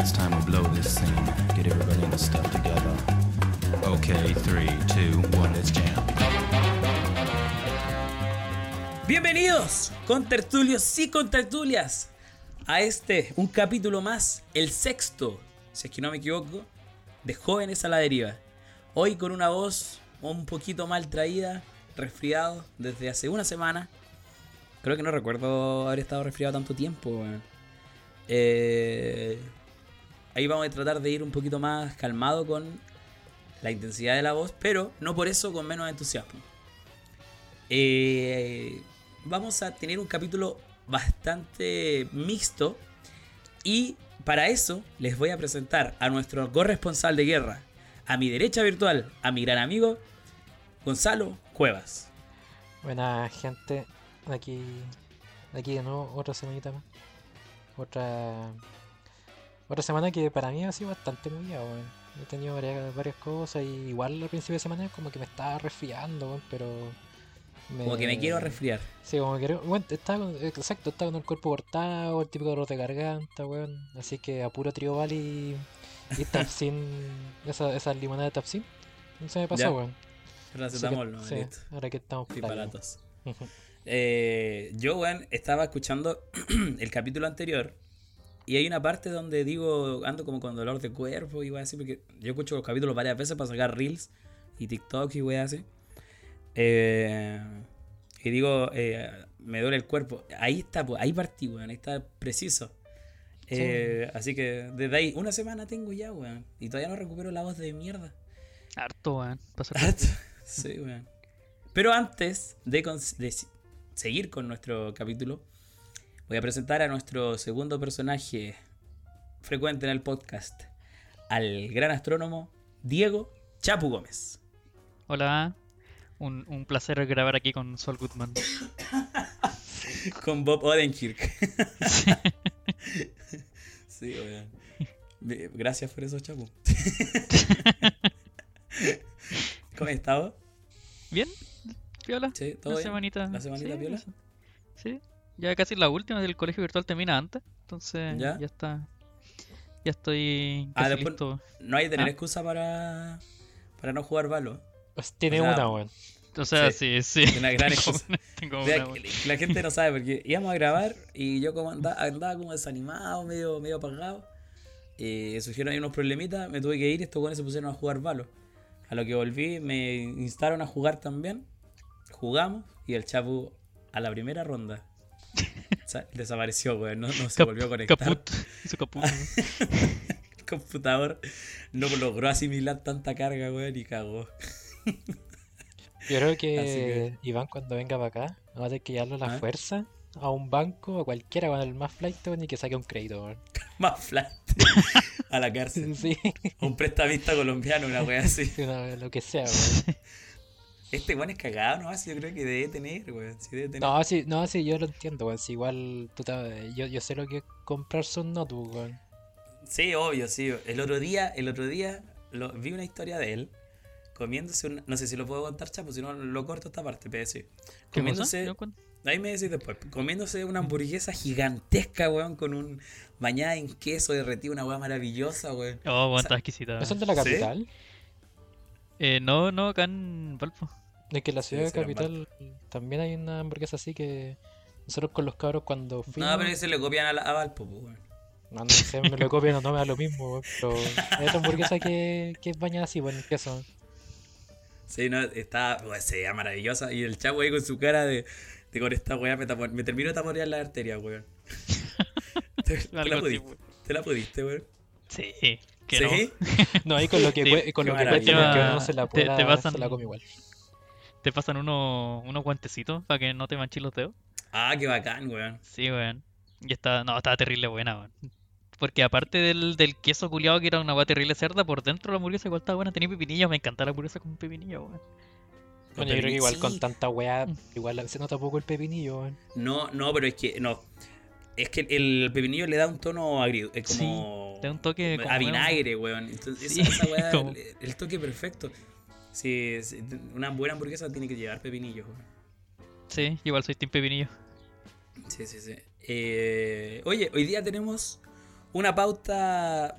it's time to blow this scene. Get everybody in the stuff together. Okay, three, two, one, let's jam. Bienvenidos, con tertulios y con tertulias, a este, un capítulo más, el sexto, si es que no me equivoco, de Jóvenes a la Deriva. Hoy con una voz un poquito mal traída, resfriado desde hace una semana. Creo que no recuerdo haber estado resfriado tanto tiempo. Eh, ahí vamos a tratar de ir un poquito más calmado con la intensidad de la voz, pero no por eso con menos entusiasmo. Eh, vamos a tener un capítulo bastante mixto y para eso les voy a presentar a nuestro corresponsal de guerra, a mi derecha virtual, a mi gran amigo Gonzalo Cuevas. Buena gente, aquí, aquí de nuevo otra semanita más. Otra, otra semana que para mí ha sido bastante movida, weón. He tenido varias, varias cosas y igual al principio de semana como que me estaba resfriando, weón, pero... Como que me quiero resfriar. Sí, como que quiero... Bueno, estaba con, exacto, estaba con el cuerpo cortado, el típico dolor de garganta, weón. Así que a puro tribal y, y Tapsin, esa, esa limonada de Tapsin. No se me pasó, Ya. weón. Paracetamol, ¿no? sí, ahora que estamos baratos. Eh, yo, weón, estaba escuchando el capítulo anterior y hay una parte donde digo, ando como con dolor de cuerpo y weón así, porque yo escucho los capítulos varias veces para sacar reels y TikTok y weón así. Eh, y digo, eh, me duele el cuerpo. Ahí está, pues, ahí partí, weón, ahí está preciso. Eh, Así que desde ahí, una semana tengo ya, weón. Y todavía no recupero la voz de mierda. Harto, weón. Pasó sí, weón. Pero antes de, de seguir con nuestro capítulo, voy a presentar a nuestro segundo personaje frecuente en el podcast, al gran astrónomo Diego Chapu Gómez. Hola. Un, un placer grabar aquí con Sol Goodman. Con Bob Odenkirk. sí, Gracias por eso, Chapu. ¿Cómo has estado? ¿Bien? ¿Piola? Sí, todo Una bien. semanita. ¿La semanita sí, piola? sí. Ya casi la última del colegio virtual termina antes. Entonces ¿Ya? ya, está. Ya estoy Ah, casi después- listo. No hay que tener Ah. excusa para, para no jugar Valo. Pues tiene O sea, una, weón. O sea, Sí. sí, sí. Una gran Tengo excusa. una- tengo O sea, una, la gente no sabe porque íbamos a grabar y yo como andaba, andaba como desanimado, medio, medio apagado. Eh, surgieron ahí unos problemitas, me tuve que ir y estos güeyes se pusieron a jugar Valo. A lo que volví, me instaron a jugar también. Jugamos y el Chapu a la primera ronda. O sea, desapareció, güey. No, no se Cap- volvió a conectar. Caput. Hizo caput. weón. El computador no logró asimilar tanta carga, güey, y cagó. Yo creo que, que- Iván cuando venga para acá va a tener que llevarlo a la ¿Ah? fuerza a un banco, a cualquiera con el más flight weón, y que saque un crédito, weón. Más flat. a la cárcel. Sí, A un prestamista colombiano, una wea así. una- lo que sea, weón. Este weón es cagado, ¿no? Así yo creo que debe tener, weón. Sí debe tener. No, sí, no, sí, yo lo entiendo, weón. Si igual, puta, yo, yo sé lo que es comprarse un notebook, weón. Sí, obvio, sí. El otro día, el otro día lo- vi una historia de él comiéndose un... No sé si lo puedo contar, chapo, si no lo corto esta parte, pero sí. ¿Qué cosa? Comiéndose... Ahí me decís después. Comiéndose una hamburguesa gigantesca, weón, con un... Bañada en queso derretido, una weá maravillosa, weón. Oh, weón, O sea, está exquisita. ¿No son de la ¿Sí? capital? Eh, no, no, acá en Valpo. De que en la Sí, ciudad capital también hay una hamburguesa así que nosotros con los cabros cuando fuimos... No, pero ese le copian a, la, a Valpo, pues, weón. No, no sé, me lo copian o no me da lo mismo, weón. Pero hay otra hamburguesa que, que es bañada así, weón, en queso. Sí, no, está, weón, se veía maravillosa. Y el chavo ahí con su cara de, de con esta weá me, tapo- me terminó de taponear la arteria, weón. ¿Te, te la pudiste? weón. ¿Te la pudiste, weón? Sí, que ¿Sí? no. No, ahí con lo que, Sí, con lo que que Te uno se la, te- te pueda- pasan- se la come igual. Te pasan unos, unos guantecitos para que no te manches los dedos. Ah, qué bacán, weón. Sí, weón. Y está, no, estaba terrible buena, weón. Porque aparte del, del queso culiado que era una weá terrible cerda, por dentro la hamburguesa igual estaba buena, tenía pepinillos, me encanta la hamburguesa con pepinillos, weón. Bueno, yo creo que igual Sí. con tanta weá, igual se nota poco el pepinillo, weón. No, no, pero es que, no. Es que el pepinillo le da un tono agrio, es Sí, como... le da un toque como A vinagre, weón. Entonces, Sí, esa, esa weá, como- el, el toque perfecto. Sí, una buena hamburguesa tiene que llevar pepinillos. Sí, igual soy team pepinillo. Sí, sí, sí. Eh, oye, hoy día tenemos una pauta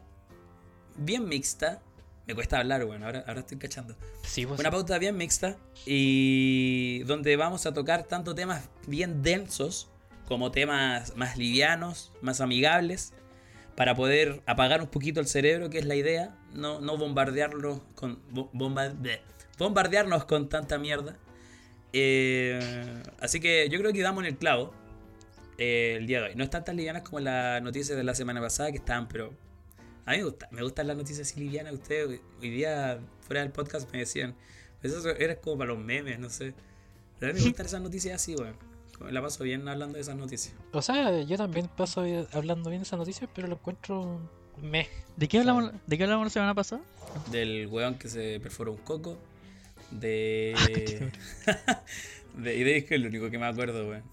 bien mixta. Me cuesta hablar, bueno, ahora, ahora estoy cachando. Sí, pues, Una pauta bien mixta y donde vamos a tocar tanto temas bien densos como temas más livianos, más amigables, para poder apagar un poquito el cerebro, que es la idea, no, no bombardearlo con, bo- bomba- bombardearnos con tanta mierda. Eh, así que yo creo que damos en el clavo eh, el día de hoy. No están tan livianas como las noticias de la semana pasada que estaban, pero a mí me, gusta, me gustan las noticias así livianas. Ustedes hoy- día, fuera del podcast, me decían, "Pues eso era como para los memes, no sé. Pero a mí me gustan esas noticias así, weón. Me La paso bien hablando de esas noticias. O sea, yo también paso hablando bien de esas noticias, pero lo encuentro meh. ¿De qué hablamos, ¿de qué hablamos la semana pasada? Del weón que se perforó un coco. De. de y de es que es lo único que me acuerdo, weón.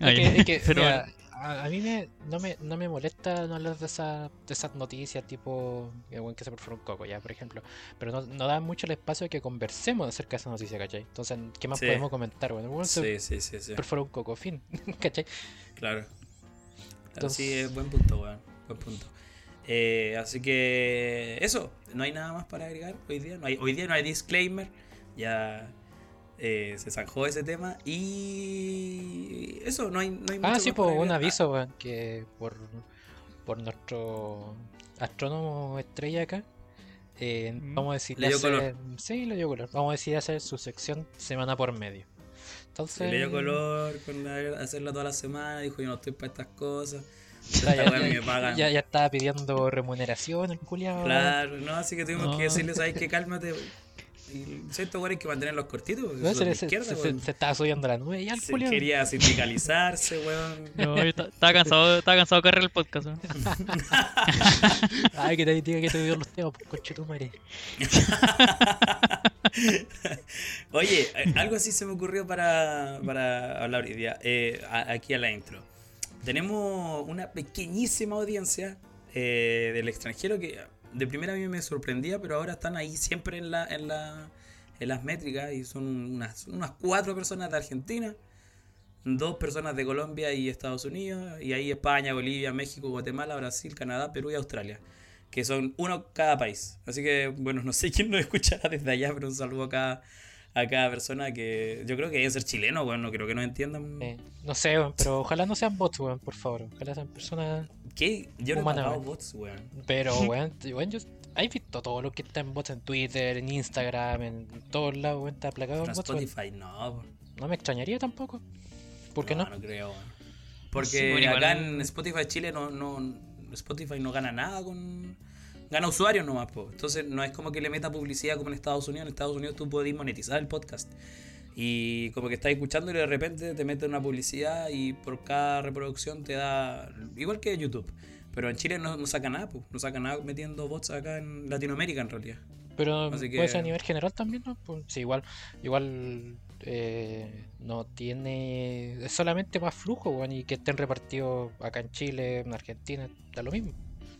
Es que, es que, Pero mira, a, a mí me, no, me, no me molesta no hablar de, esa, de esas noticias tipo el weón que se perforó un coco, ya, por ejemplo. Pero no, no da mucho el espacio de que conversemos acerca de esa noticia, ¿cachai? Entonces, ¿qué más Sí. podemos comentar? Bueno, weón se Sí, sí, sí, sí. perforó un coco, fin, ¿cachai? Claro. Claro, Entonces- sí, es buen punto, weón. Buen punto. Eh, así que eso, no hay nada más para agregar hoy día. No hay, hoy día no hay disclaimer. Ya eh, se zanjó ese tema. Y eso, no hay, no hay Ah, mucho sí, más pues un aviso, que por, por nuestro astrónomo estrella acá, eh, Mm. vamos a decir Le dio hacer, color. sí, le dio color. Vamos a decir hacer su sección semana por medio. Entonces, le dio color con la- hacerla toda la semana. Dijo: Yo no estoy para estas cosas. Ya, ya, ya- me pagan. ya- ya estaba pidiendo remuneración el culiao. Claro, no, así que tuvimos No. que decirles ahí que cálmate. Y cierto, weón, hay que mantenerlos cortitos. porque Weón, son se, se- se- se- weón. se estaba subiendo a la nube y al Se culiao. quería sindicalizarse, weón. No, yo estaba cansado, estaba cansado de correr el podcast. ¿no? Ay, que te diga que te dio los temas, pues coche tu madre. Oye, eh, algo así se me ocurrió para, para hablar hoy día, eh, aquí a la intro. Tenemos una pequeñísima audiencia eh, del extranjero que de primera a mí me sorprendía, pero ahora están ahí siempre en, la, en, la, en las métricas y son unas, unas cuatro personas de Argentina, dos personas de Colombia y Estados Unidos, y ahí España, Bolivia, México, Guatemala, Brasil, Canadá, Perú y Australia. Que son uno cada país. Así que, bueno, no sé quién nos escuchará desde allá, pero un saludo a cada, a cada persona que yo creo que debe ser chileno, bueno, no creo que nos entiendan. Eh, no sé, weón, pero ojalá no sean bots, weón, por favor. Ojalá sean personas. ¿Qué? Yo no he bots, weón. Pero, weón, weón, yo. ¿Has visto todo lo que está en bots en Twitter, en Instagram, en todos lados, weón? Está plagado En en bots, weón. Spotify no. po. No me extrañaría tampoco. ¿Por qué no? No creo, weón. Porque Sí, bueno, igual- acá en Spotify Chile no, no Spotify no gana nada con gana usuarios nomás, po. Entonces no es como que le meta publicidad como en Estados Unidos. En Estados Unidos tú podés monetizar el podcast. Y como que estás escuchando y de repente te mete una publicidad y por cada reproducción te da igual que YouTube. Pero en Chile no, no saca nada, po. no saca nada metiendo bots acá en Latinoamérica en realidad. Pero Así puede ser a que- nivel general también, ¿no? Pues, sí, igual, igual eh, no tiene. Es solamente más flujo, weón, y que estén repartidos acá en Chile, en Argentina, da lo mismo.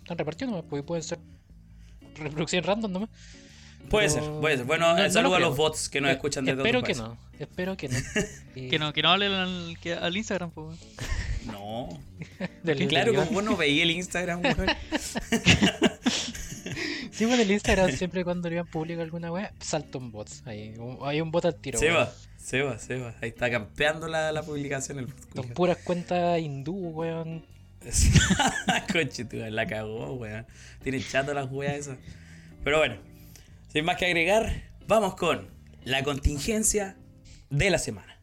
Están repartidos pues y pueden ser reproducción random nomás. Puede Pero ser, puede ser. Bueno, no- no lo saludo a creo. los bots que nos Eh, escuchan desde Espero que no, espero que no. Y Que no, que no hablen al, que- al Instagram, pues. No. del- claro, como vos no veías el Instagram, weón. Sí, bueno, el Instagram siempre cuando le iban publica alguna wea, salta un bot. Ahí, un- hay un bot al tiro. Se weón. va, se va, se va. Ahí está campeando la, la publicación. El Con puras cuentas hindú, weón. Coche, tú, la cagó, weón. Tiene chato las weas esas. Pero bueno, sin más que agregar, vamos con la contingencia de la semana.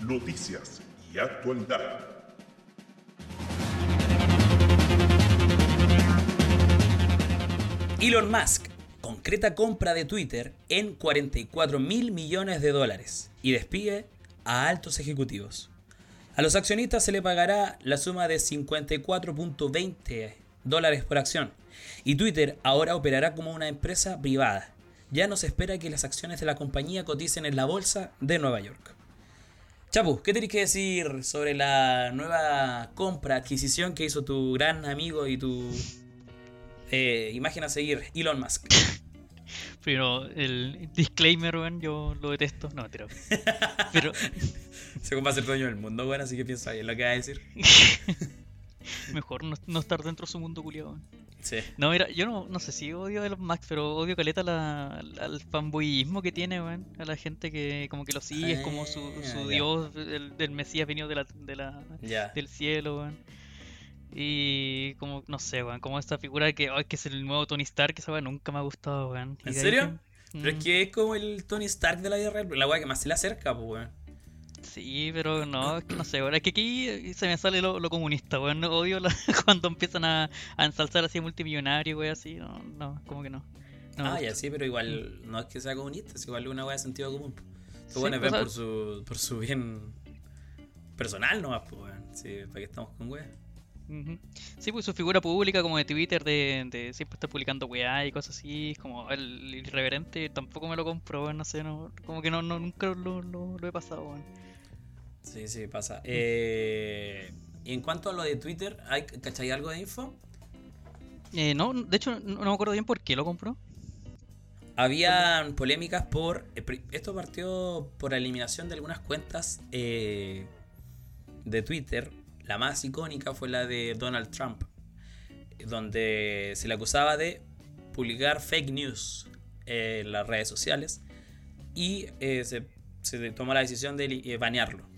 Noticias y actualidad. Elon Musk compra de Twitter en 44 mil millones de dólares y despide a altos ejecutivos. A los accionistas se le pagará la suma de 54.20 dólares por acción y Twitter ahora operará como una empresa privada. Ya no se espera que las acciones de la compañía coticen en la bolsa de Nueva York. Chapu, ¿qué tenés que decir sobre la nueva compra, adquisición que hizo tu gran amigo y tu eh, imagen a seguir, Elon Musk? Pero el disclaimer, weón, yo lo detesto. No, pero. Pero Según va a ser dueño del mundo, weón, así que piensa bien lo que va a decir. mejor no, no estar dentro de su mundo culiado. Sí. No, mira, yo no, no sé si odio a Elon Musk, pero odio caleta la, la- al fanboyismo que tiene, weón. A la gente que como que lo sigue, es como su, su ya. dios, el, del Mesías venido de la, de la, Ya. del cielo, weón. Y como, no sé, weón, como esta figura de que, ay, que es el nuevo Tony Stark, esa weón nunca me ha gustado, weón. ¿En serio? que- Pero es Mm, que es como el Tony Stark de la real, la weá que más se le acerca, pues, weón. Sí, pero no, es que no sé, weón. Es que aquí se me sale lo, lo comunista, weón. No, Odio la- cuando empiezan a, a ensalzar así multimillonario, weón, así. No, no, como que no. No ah, ya sí, pero igual no es que sea comunista, es igual una weá de sentido común. Los Sí, weones o ven sea- por su, por su bien personal nomás, pues, weón. Sí, ¿para qué estamos con Sí, pues su figura pública como de Twitter, de, de siempre estar publicando weá y cosas así, es como el irreverente, tampoco me lo compro, no sé, no, como que no, no nunca lo, lo, lo he pasado, weón. Sí, sí, pasa. Eh, y en cuanto a lo de Twitter, ¿hay, ¿cachai algo de info? Eh, no, de hecho, no, no me acuerdo bien por qué lo compró. Habían polémicas por. eh, Esto partió por la eliminación de algunas cuentas eh, de Twitter. La más icónica fue la de Donald Trump, donde se le acusaba de publicar fake news en las redes sociales y eh, se, se tomó la decisión de eh, banearlo.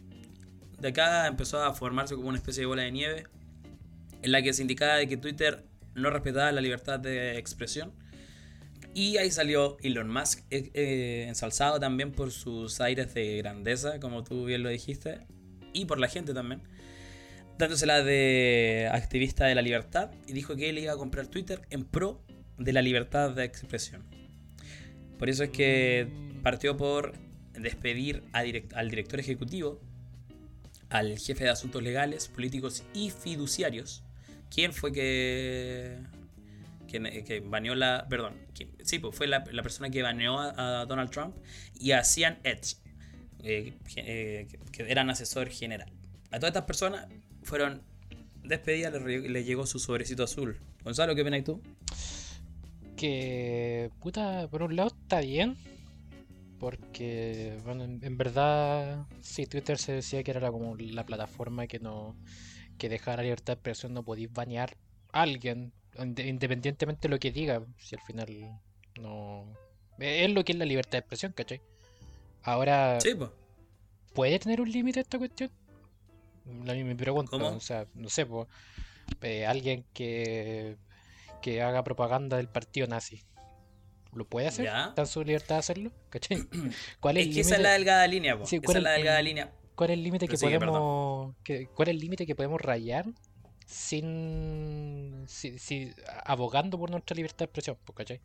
De acá empezó a formarse como una especie de bola de nieve en la que se indicaba de que Twitter no respetaba la libertad de expresión y ahí salió Elon Musk, eh, eh, ensalzado también por sus aires de grandeza, como tú bien lo dijiste, y por la gente también, dándosela de activista de la libertad, y dijo que él iba a comprar Twitter en pro de la libertad de expresión. Por eso es que partió por despedir al director ejecutivo, al jefe de asuntos legales, políticos y fiduciarios, quien fue que que, que baneó la. Perdón, sí, pues fue la, persona que baneó a, Donald Trump y a Cian Edge, eh, eh, que eran asesor general. A todas estas personas fueron despedidas, les, llegó su sobrecito azul. Gonzalo, ¿qué opinas tú? Que, puta, por un lado está bien. Porque, bueno, en, en verdad, sí, Twitter se decía que era la- como la plataforma que no. que dejara libertad de expresión, no podéis banear a alguien, inde- independientemente de lo que diga. Si al final no. Es lo que es la libertad de expresión, ¿cachai? Ahora, Sí, pues. ¿puede tener un límite esta cuestión? La misma pregunta, ¿Cómo? o sea, no sé, eh, alguien que, que haga propaganda del partido nazi, ¿lo puede hacer? Ya. ¿Está en su libertad de hacerlo? ¿Cachai? ¿Cuál es Es el que esa es la delgada línea, po. Sí, esa ¿cuál es la delgada línea. ¿Cuál es el límite que Prosigue, podemos que, cuál es el límite que podemos rayar sin si, si- abogando por nuestra libertad de expresión, ¿cachai?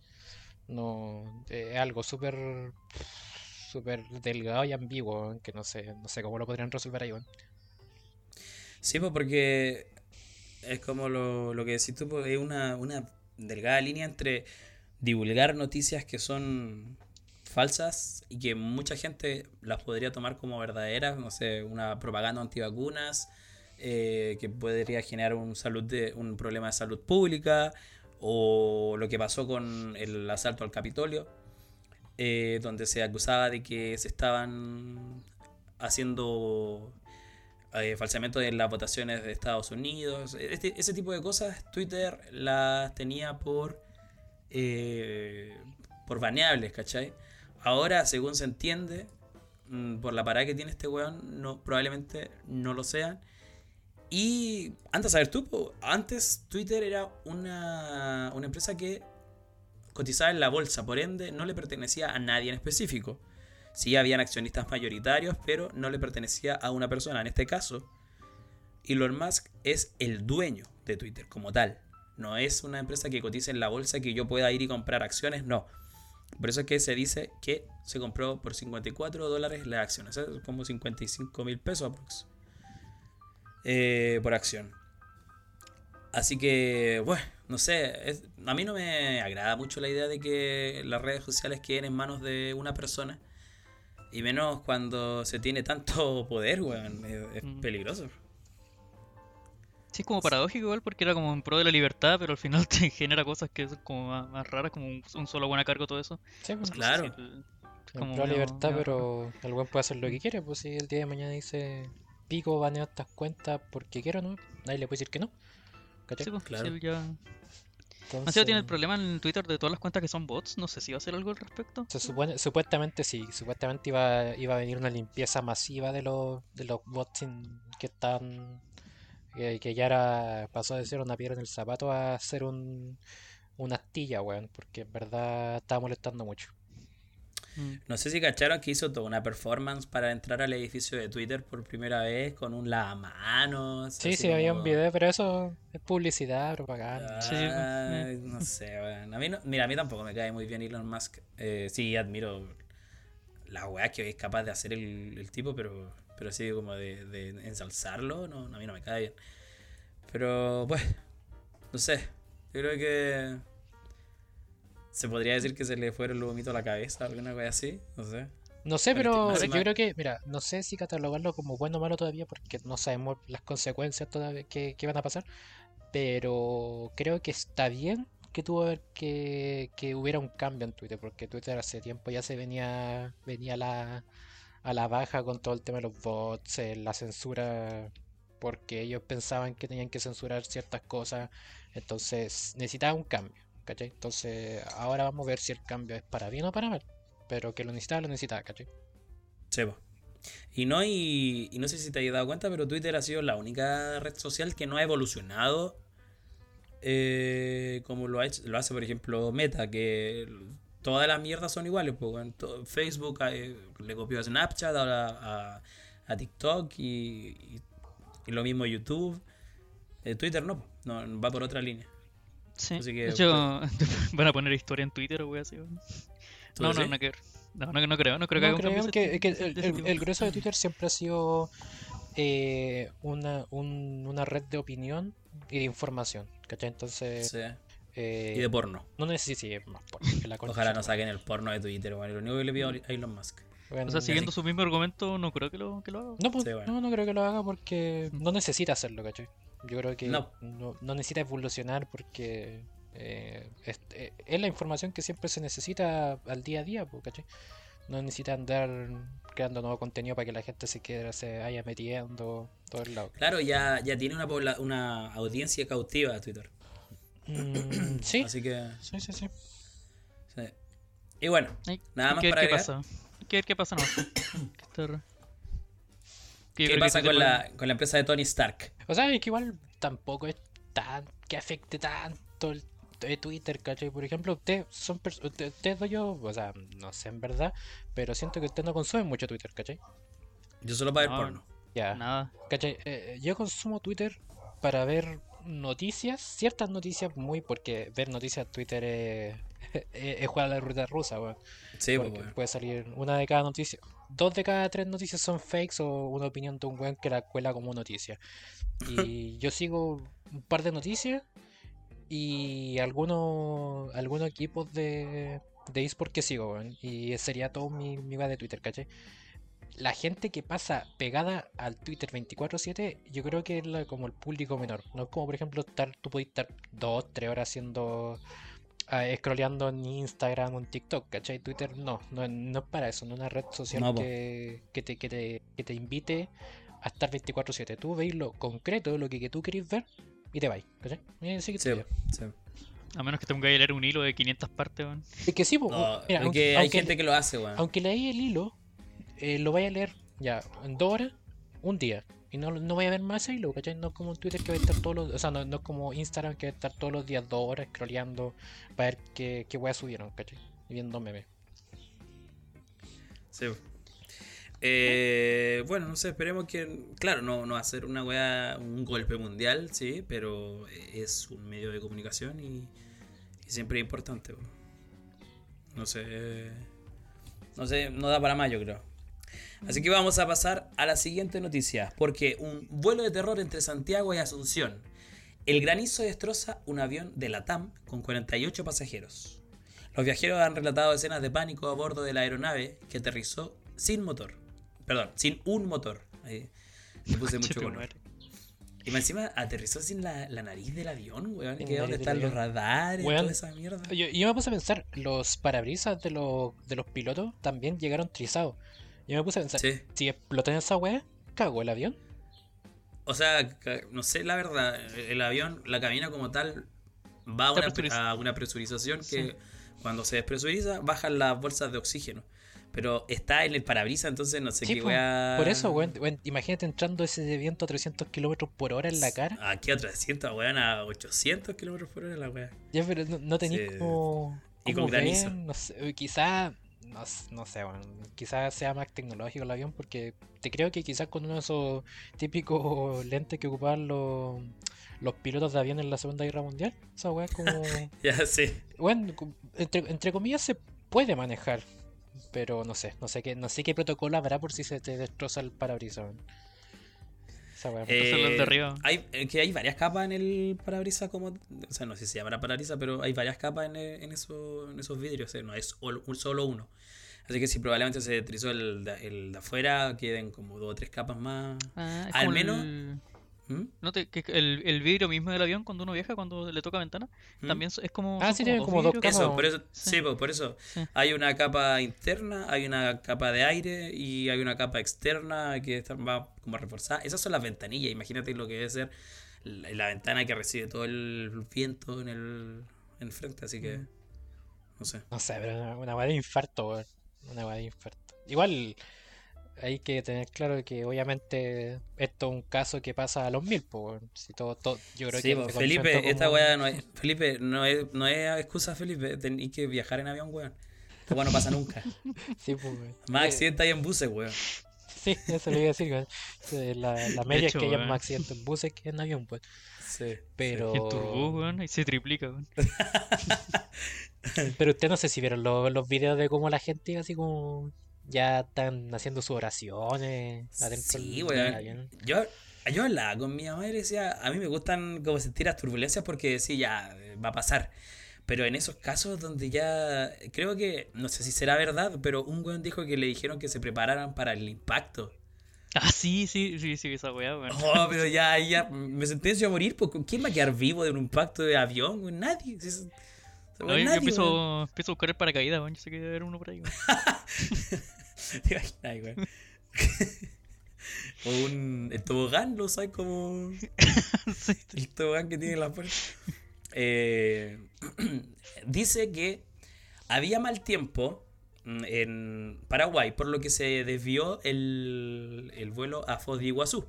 No eh, es algo súper súper delgado y ambiguo, que no sé, no sé cómo lo podrían resolver ahí, weón. Sí, pues porque es como lo, lo que decís tú, pues, es una, una delgada línea entre divulgar noticias que son falsas y que mucha gente las podría tomar como verdaderas, no sé, una propaganda antivacunas, eh, que podría generar un, salud de, un problema de salud pública, o lo que pasó con el asalto al Capitolio, eh, donde se acusaba de que se estaban haciendo eh, falseamiento de las votaciones de Estados Unidos, este- ese tipo de cosas, Twitter las tenía por, eh, por baneables, ¿cachai? Ahora, según se entiende, mm, por la parada que tiene este weón, no, probablemente no lo sean. Y antes, a saber tú, antes Twitter era una, una empresa que cotizaba en la bolsa, por ende no le pertenecía a nadie en específico. Sí habían accionistas mayoritarios, pero no le pertenecía a una persona. En este caso, Elon Musk es el dueño de Twitter como tal. No es una empresa que cotiza en la bolsa que yo pueda ir y comprar acciones, no. Por eso es que se dice que se compró por 54 dólares las acciones. Es como 55 mil pesos eh, por acción. Así que, bueno, no sé. a mí no me agrada mucho la idea de que las redes sociales queden en manos de una persona. Y menos cuando se tiene tanto poder, weón. Es, es Mm. peligroso. Sí, es como paradójico igual porque era como en pro de la libertad, pero al final te genera cosas que son como más, más raras, como un, un solo buen a cargo todo eso. Sí, pues, No sé Claro. si el- es en como pro medio- libertad, medio pero el buen puede hacer lo que quiere, pues si el día de mañana dice pico baneo estas cuentas porque quiero, ¿no? Nadie le puede decir que no. ¿Cachai? Sí, pues, Claro. sí, él ya... Entonces, Maceo tiene el problema en Twitter de todas las cuentas que son bots. No sé si va a hacer algo al respecto. se supone, supuestamente sí, supuestamente iba, iba a venir una limpieza masiva de los, de los bots que están que, que ya era, pasó de ser una piedra en el zapato a ser un, una astilla, weón, porque en verdad estaba molestando mucho. Mm. No sé si cacharon que hizo toda una performance para entrar al edificio de Twitter por primera vez con un lavamanos. Sí, así sí, había un como- video, pero eso es publicidad, propaganda. Sí, Ay, no sé. A mí no, mira, a mí tampoco me cae muy bien Elon Musk. Eh, sí, admiro la weá que es capaz de hacer el, el tipo, pero, pero sí, como de, de ensalzarlo, no, a mí no me cae bien. Pero, pues, no sé. Yo creo que se podría decir que se le fueron los vomitos a la cabeza, alguna cosa así, no sé. No sé, Pero yo creo que, mira, no sé si catalogarlo como bueno o malo todavía porque no sabemos las consecuencias todavía que, que van a pasar, pero creo que está bien que tuvo que, que hubiera un cambio en Twitter, porque Twitter hace tiempo ya se venía, venía la, a la baja con todo el tema de los bots, eh, la censura, porque ellos pensaban que tenían que censurar ciertas cosas, entonces necesitaba un cambio, ¿cachai? Entonces ahora vamos a ver si el cambio es para bien o para mal. Pero que lo necesitaba, lo necesitaba, ¿cachai? Y no, y, no sé si te has dado cuenta, pero Twitter ha sido la única red social que no ha evolucionado eh, como lo, ha hecho- lo hace, por ejemplo, Meta, que todas las mierdas son iguales. To- Facebook eh, le copió a Snapchat, ahora a, TikTok y, lo mismo YouTube. Eh, Twitter no, no, va por otra línea. Sí. Así que, de hecho, van a poner historia en Twitter o wey así. weón. ¿Tú No, no, no, que. No, no, no creo, no creo que No creo que, el, grueso de Twitter siempre ha sido eh, una, un- una red de opinión y de información, ¿cachai? Entonces, Sí. eh, Y de porno. no necesito más porno que la concha Ojalá no saquen el porno de Twitter, weón. Lo único que le pido a Elon Musk. Bueno, O sea, siguiendo así- su mismo argumento, no creo que lo, que lo haga. no, pues, Sí, bueno. no, no creo que lo haga porque no necesita hacerlo, ¿cachai? Yo creo que No. no, no necesita evolucionar porque eh, es, eh, es la información que siempre se necesita al día a día, ¿cachai? No necesita andar creando nuevo contenido para que la gente se quede, se vaya metiendo todo el lado. Claro, ya, ya tiene una, pobla- una audiencia cautiva Twitter. Mm, sí, Así que. sí, sí, sí. sí. Y bueno, Nada más ver para qué agregar. pasa. Hay que ver qué pasa, no. ¿qué pasa con la, con la empresa de Tony Stark? O sea, es que igual tampoco es tan que afecte tanto el eh, Twitter, ¿cachai? Por ejemplo, ustedes son usted- ustedes o yo, o sea, no sé en verdad, pero siento que ustedes no consumen mucho Twitter, ¿cachai? Yo solo para ver No, porno. Ya, Nada. ¿cachai? Eh, yo consumo Twitter para ver noticias, ciertas noticias muy, porque ver noticias en Twitter es, es, es jugar a la ruta rusa, weón. Sí, pues, Porque puede salir una de cada noticia, dos de cada tres noticias son fakes o una opinión de un weón que la cuela como noticia. Y yo sigo un par de noticias y algunos algunos equipos de, de eSport que sigo, weón. Y sería todo mi, mi va de Twitter, ¿cachai? La gente que pasa pegada al Twitter 24/7, yo creo que es la- como el público menor. No es como, por ejemplo, estar, tú podés estar dos, tres horas haciendo scrolleando en Instagram o en TikTok, ¿cachai? Twitter no, no, no es para eso, no es una red social No, que, que, te, que, te, que te invite a estar 24/7. Tú veis lo concreto, lo que, que tú querés ver y te vais, ¿cachai? Y así que Sí, te sí. A menos que tenga que leer un hilo de 500 partes, weón. Es que sí, po, No, mira, es aunque, que hay aunque- gente que lo hace, weón. aunque leí el hilo, eh, lo vaya a leer ya en dos horas, un día. Y no, no voy a ver más hilo, ¿cachai? No como Twitter que va a estar todos los... O sea, no, no como Instagram que va a estar todos los días dos horas scrolleando para ver qué, qué weas subieron, ¿cachai? Y viendo memes. Sí. Eh, bueno, no sé, esperemos que. Claro, no, no va a ser una weá, un golpe mundial, sí, pero es un medio de comunicación y, siempre es importante. No sé. No sé, no da para más, yo creo. Así que vamos a pasar a la siguiente noticia. Porque un vuelo de terror entre Santiago y Asunción. El granizo destroza un avión de la TAM con 48 pasajeros. Los viajeros han relatado escenas de pánico a bordo de la aeronave que aterrizó sin motor. Perdón, sin un motor. Ahí le puse mucho color. Y más encima aterrizó sin la, la nariz del avión, weón. Que del están los radares, Weón, toda esa mierda. Yo, yo me puse a pensar, los parabrisas de los, de los pilotos también llegaron trizados. Yo me puse a pensar, Sí. si explotan esa weá, cago el avión. O sea, no sé la verdad. El avión, la cabina como tal, va a una, presurizada. a una presurización que Sí. cuando se despresuriza bajan las bolsas de oxígeno. Pero está en el parabrisas, entonces no sé Sí, qué po, weá. Por eso, weón, imagínate entrando ese viento a 300 kilómetros por hora en la cara. Aquí a 300, weón, a 800 kilómetros por hora la weá. Ya, pero no, no tenéis Sí. como. Y con granizo. no sé, quizá. No, no sé, weón. Quizás sea más tecnológico el avión porque te creo que quizás con uno de esos típicos lentes que ocupaban los, los pilotos de avión en la Segunda Guerra Mundial. Esa weá es como. Ya sé. Bueno, entre, entre comillas se puede manejar, pero no sé, no sé qué, no sé qué protocolo habrá por si se te destroza el parabrisas. Weón. Esa weá. Eh, hay, eh, que hay varias capas en el parabrisas como... O sea, no sé si se llamará parabrisas, pero hay varias capas en, eh, en, eso- en esos vidrios. no es ol- un solo uno. Así que si probablemente se destrozó el, de- el de afuera, queden como dos o tres capas más. Ah, al menos- el- ¿Mm? ¿no te- que el, el vidrio mismo del avión cuando uno viaja, cuando le toca ventana, ¿Mm? también es como. Ah, sí, tiene como dos capas. Eso, por eso, Sí. sí, pues, por eso. Sí. Hay una capa interna, hay una capa de aire y hay una capa externa que está, va como reforzada. Esas son las ventanillas, imagínate lo que debe ser la, la ventana que recibe todo el viento en el, en el frente, así que no sé. No sé, pero una, una weá de infarto. Una weá de infarto. Igual hay que tener claro que obviamente esto es un caso que pasa a los mil, pues. Si todo, todo, yo creo Sí, que pues, Felipe, esta weá no es, Felipe, no es, no es excusa, Felipe, tenéis que viajar en avión, weón. Esta weá no pasa nunca. Sí, pues, weón. Más accidentes hay en buses, weón. Sí, eso le iba a decir, weón. Sí, La, la media hecho, es que hay más accidentes en buses que en avión, pues. Sí. Pero. El turbo, weón, ahí se triplica, weón. Pero usted no sé si vieron los, los videos de cómo la gente así como ya están haciendo sus oraciones adentro Sí, avión. Yo, yo hablaba con mi mamá y decía, a mí me gustan como sentir las turbulencias porque sí, ya eh, va a pasar. Pero en esos casos donde ya, creo que, no sé si será verdad, pero un weón dijo que le dijeron que se prepararan para el impacto. Ah, sí, sí, sí, sí, esa weá, weón. Oh, pero ya, ya, me sentencio a morir, porque ¿quién va a quedar vivo de un impacto de avión? weón? Nadie. Si es- esa No, weón, yo, yo nadie, empiezo, empiezo a buscar el paracaídas, weón. Yo sé que debe haber uno por ahí. Te imaginas, weón. O un el tobogán, lo sabes como... El tobogán que tiene la puerta. Eh, dice que había mal tiempo mm, en Paraguay, por lo que se desvió el, el vuelo a Foz de Iguazú.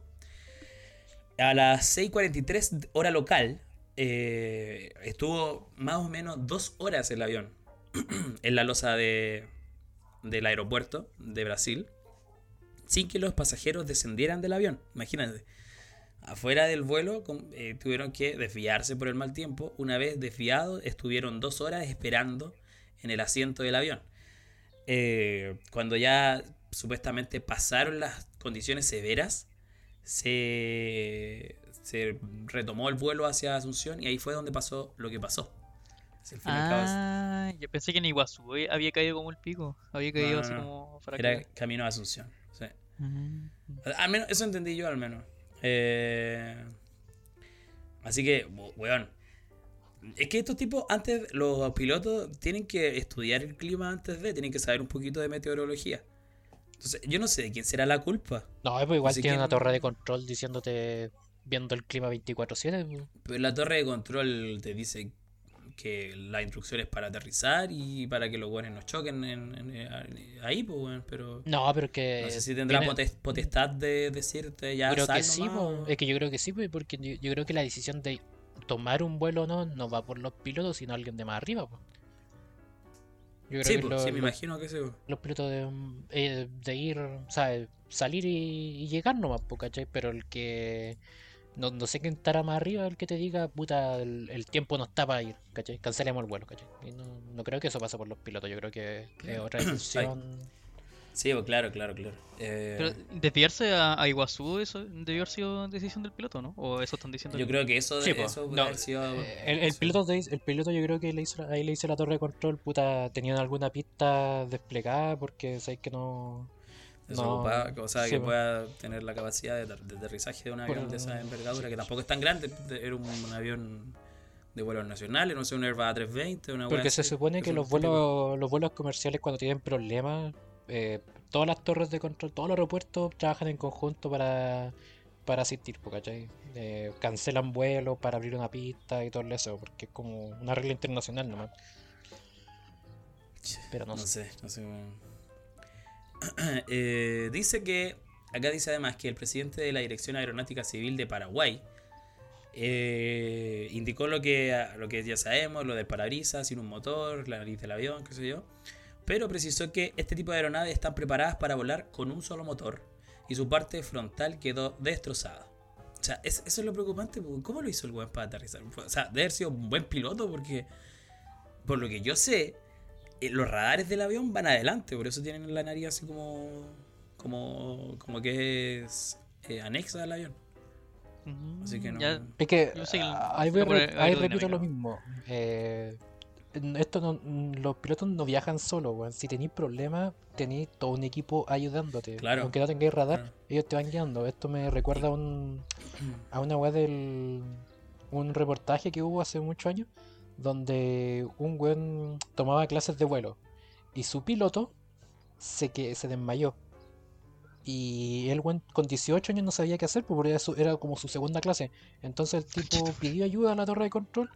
A las 6.43 hora local, eh, estuvo más o menos dos horas el avión en la losa de, del aeropuerto de Brasil, sin que los pasajeros descendieran del avión. Imagínate. Afuera del vuelo eh, tuvieron que desviarse por el mal tiempo. Una vez desviados, estuvieron dos horas esperando en el asiento del avión. Eh, cuando ya supuestamente pasaron las condiciones severas, se, se retomó el vuelo hacia Asunción y ahí fue donde pasó lo que pasó. Si al fin al Ah, yo pensé que en Iguazú había caído como el pico. Había caído no, así no. como para era camino a Asunción. sí. Mm. Al menos, eso entendí yo al menos. Eh, así que, weón. Es que estos tipos, antes, los pilotos tienen que estudiar el clima antes de, tienen que saber un poquito de meteorología. Entonces, yo no sé de quién será la culpa. No, pues igual tiene que- una torre de control diciéndote viendo el clima 24/7. pues. Pero la torre de control te dice que la instrucción es para aterrizar y para que los weones no choquen en- en- en- ahí, pues. Pero No, pero que no sé si tendrá potestad de decirte ya creo que sí, po. o- es que yo creo que sí, pues, porque yo, yo creo que la decisión de tomar un vuelo o no no va por los pilotos, sino alguien de más arriba. po. Yo creo Sí, que po, lo- sí, me lo- imagino que sí. po. los pilotos de, eh, de ir, o sea, salir y, y llegar nomás, ¿cachai? Pero el que no, no sé quién estará más arriba, el que te diga, puta, el, el tiempo no está para ir, ¿cachai? Cancelemos el vuelo, ¿cachai? Y no, no creo que eso pase por los pilotos, yo creo que es otra decisión. Sí, po, claro, claro, claro. Eh, Pero desviarse a, a Iguazú, eso debió haber sido decisión del piloto, ¿no? O eso están diciendo. yo que- creo que eso, Sí, eso puede No, haber sido. Eh, El, el piloto el piloto yo creo que le hizo, ahí le hizo la torre de control, puta, tenían alguna pista desplegada porque sabéis que no, desocupado, o sea, sí, que pueda tener la capacidad de, ater- de aterrizaje de un avión de esa envergadura, que tampoco es tan grande, de- era un, un avión de vuelos nacionales, no sé, un Airbus A320, una Porque se supone que los vuelos, los vuelos comerciales cuando tienen problemas, eh, todas las torres de control, todos los aeropuertos trabajan en conjunto para, para asistir, ¿cachai? Eh, cancelan vuelos para abrir una pista y todo eso, porque es como una regla internacional nomás. Pero no, No sé. sé, no sé. Eh, dice que, acá dice además que el presidente de la Dirección Aeronáutica Civil de Paraguay eh, indicó lo que, lo que ya sabemos, lo del parabrisas, sin un motor, la nariz del avión, qué sé yo. Pero precisó que este tipo de aeronaves están preparadas para volar con un solo motor y su parte frontal quedó destrozada. O sea, es- eso es lo preocupante, porque ¿cómo lo hizo el weón para aterrizar? O sea, debe haber sido un buen piloto porque, por lo que yo sé, los radares del avión van adelante, por eso tienen la nariz así como como como que es eh, anexa al avión. Así que no. Ya, Es que ah, ahí, voy ahí repito lo mismo. Eh, esto no, los pilotos no viajan solos, weón. Si tenéis problemas, tenéis todo un equipo ayudándote. Claro. Aunque no tengáis radar, Claro. ellos te van guiando. Esto me recuerda a un, a una weá del un reportaje que hubo hace muchos años donde un weón tomaba clases de vuelo y su piloto se que se desmayó. Y el weón con 18 años no sabía qué hacer pues, porque era, su- era como su segunda clase. Entonces el tipo pidió ayuda a la torre de control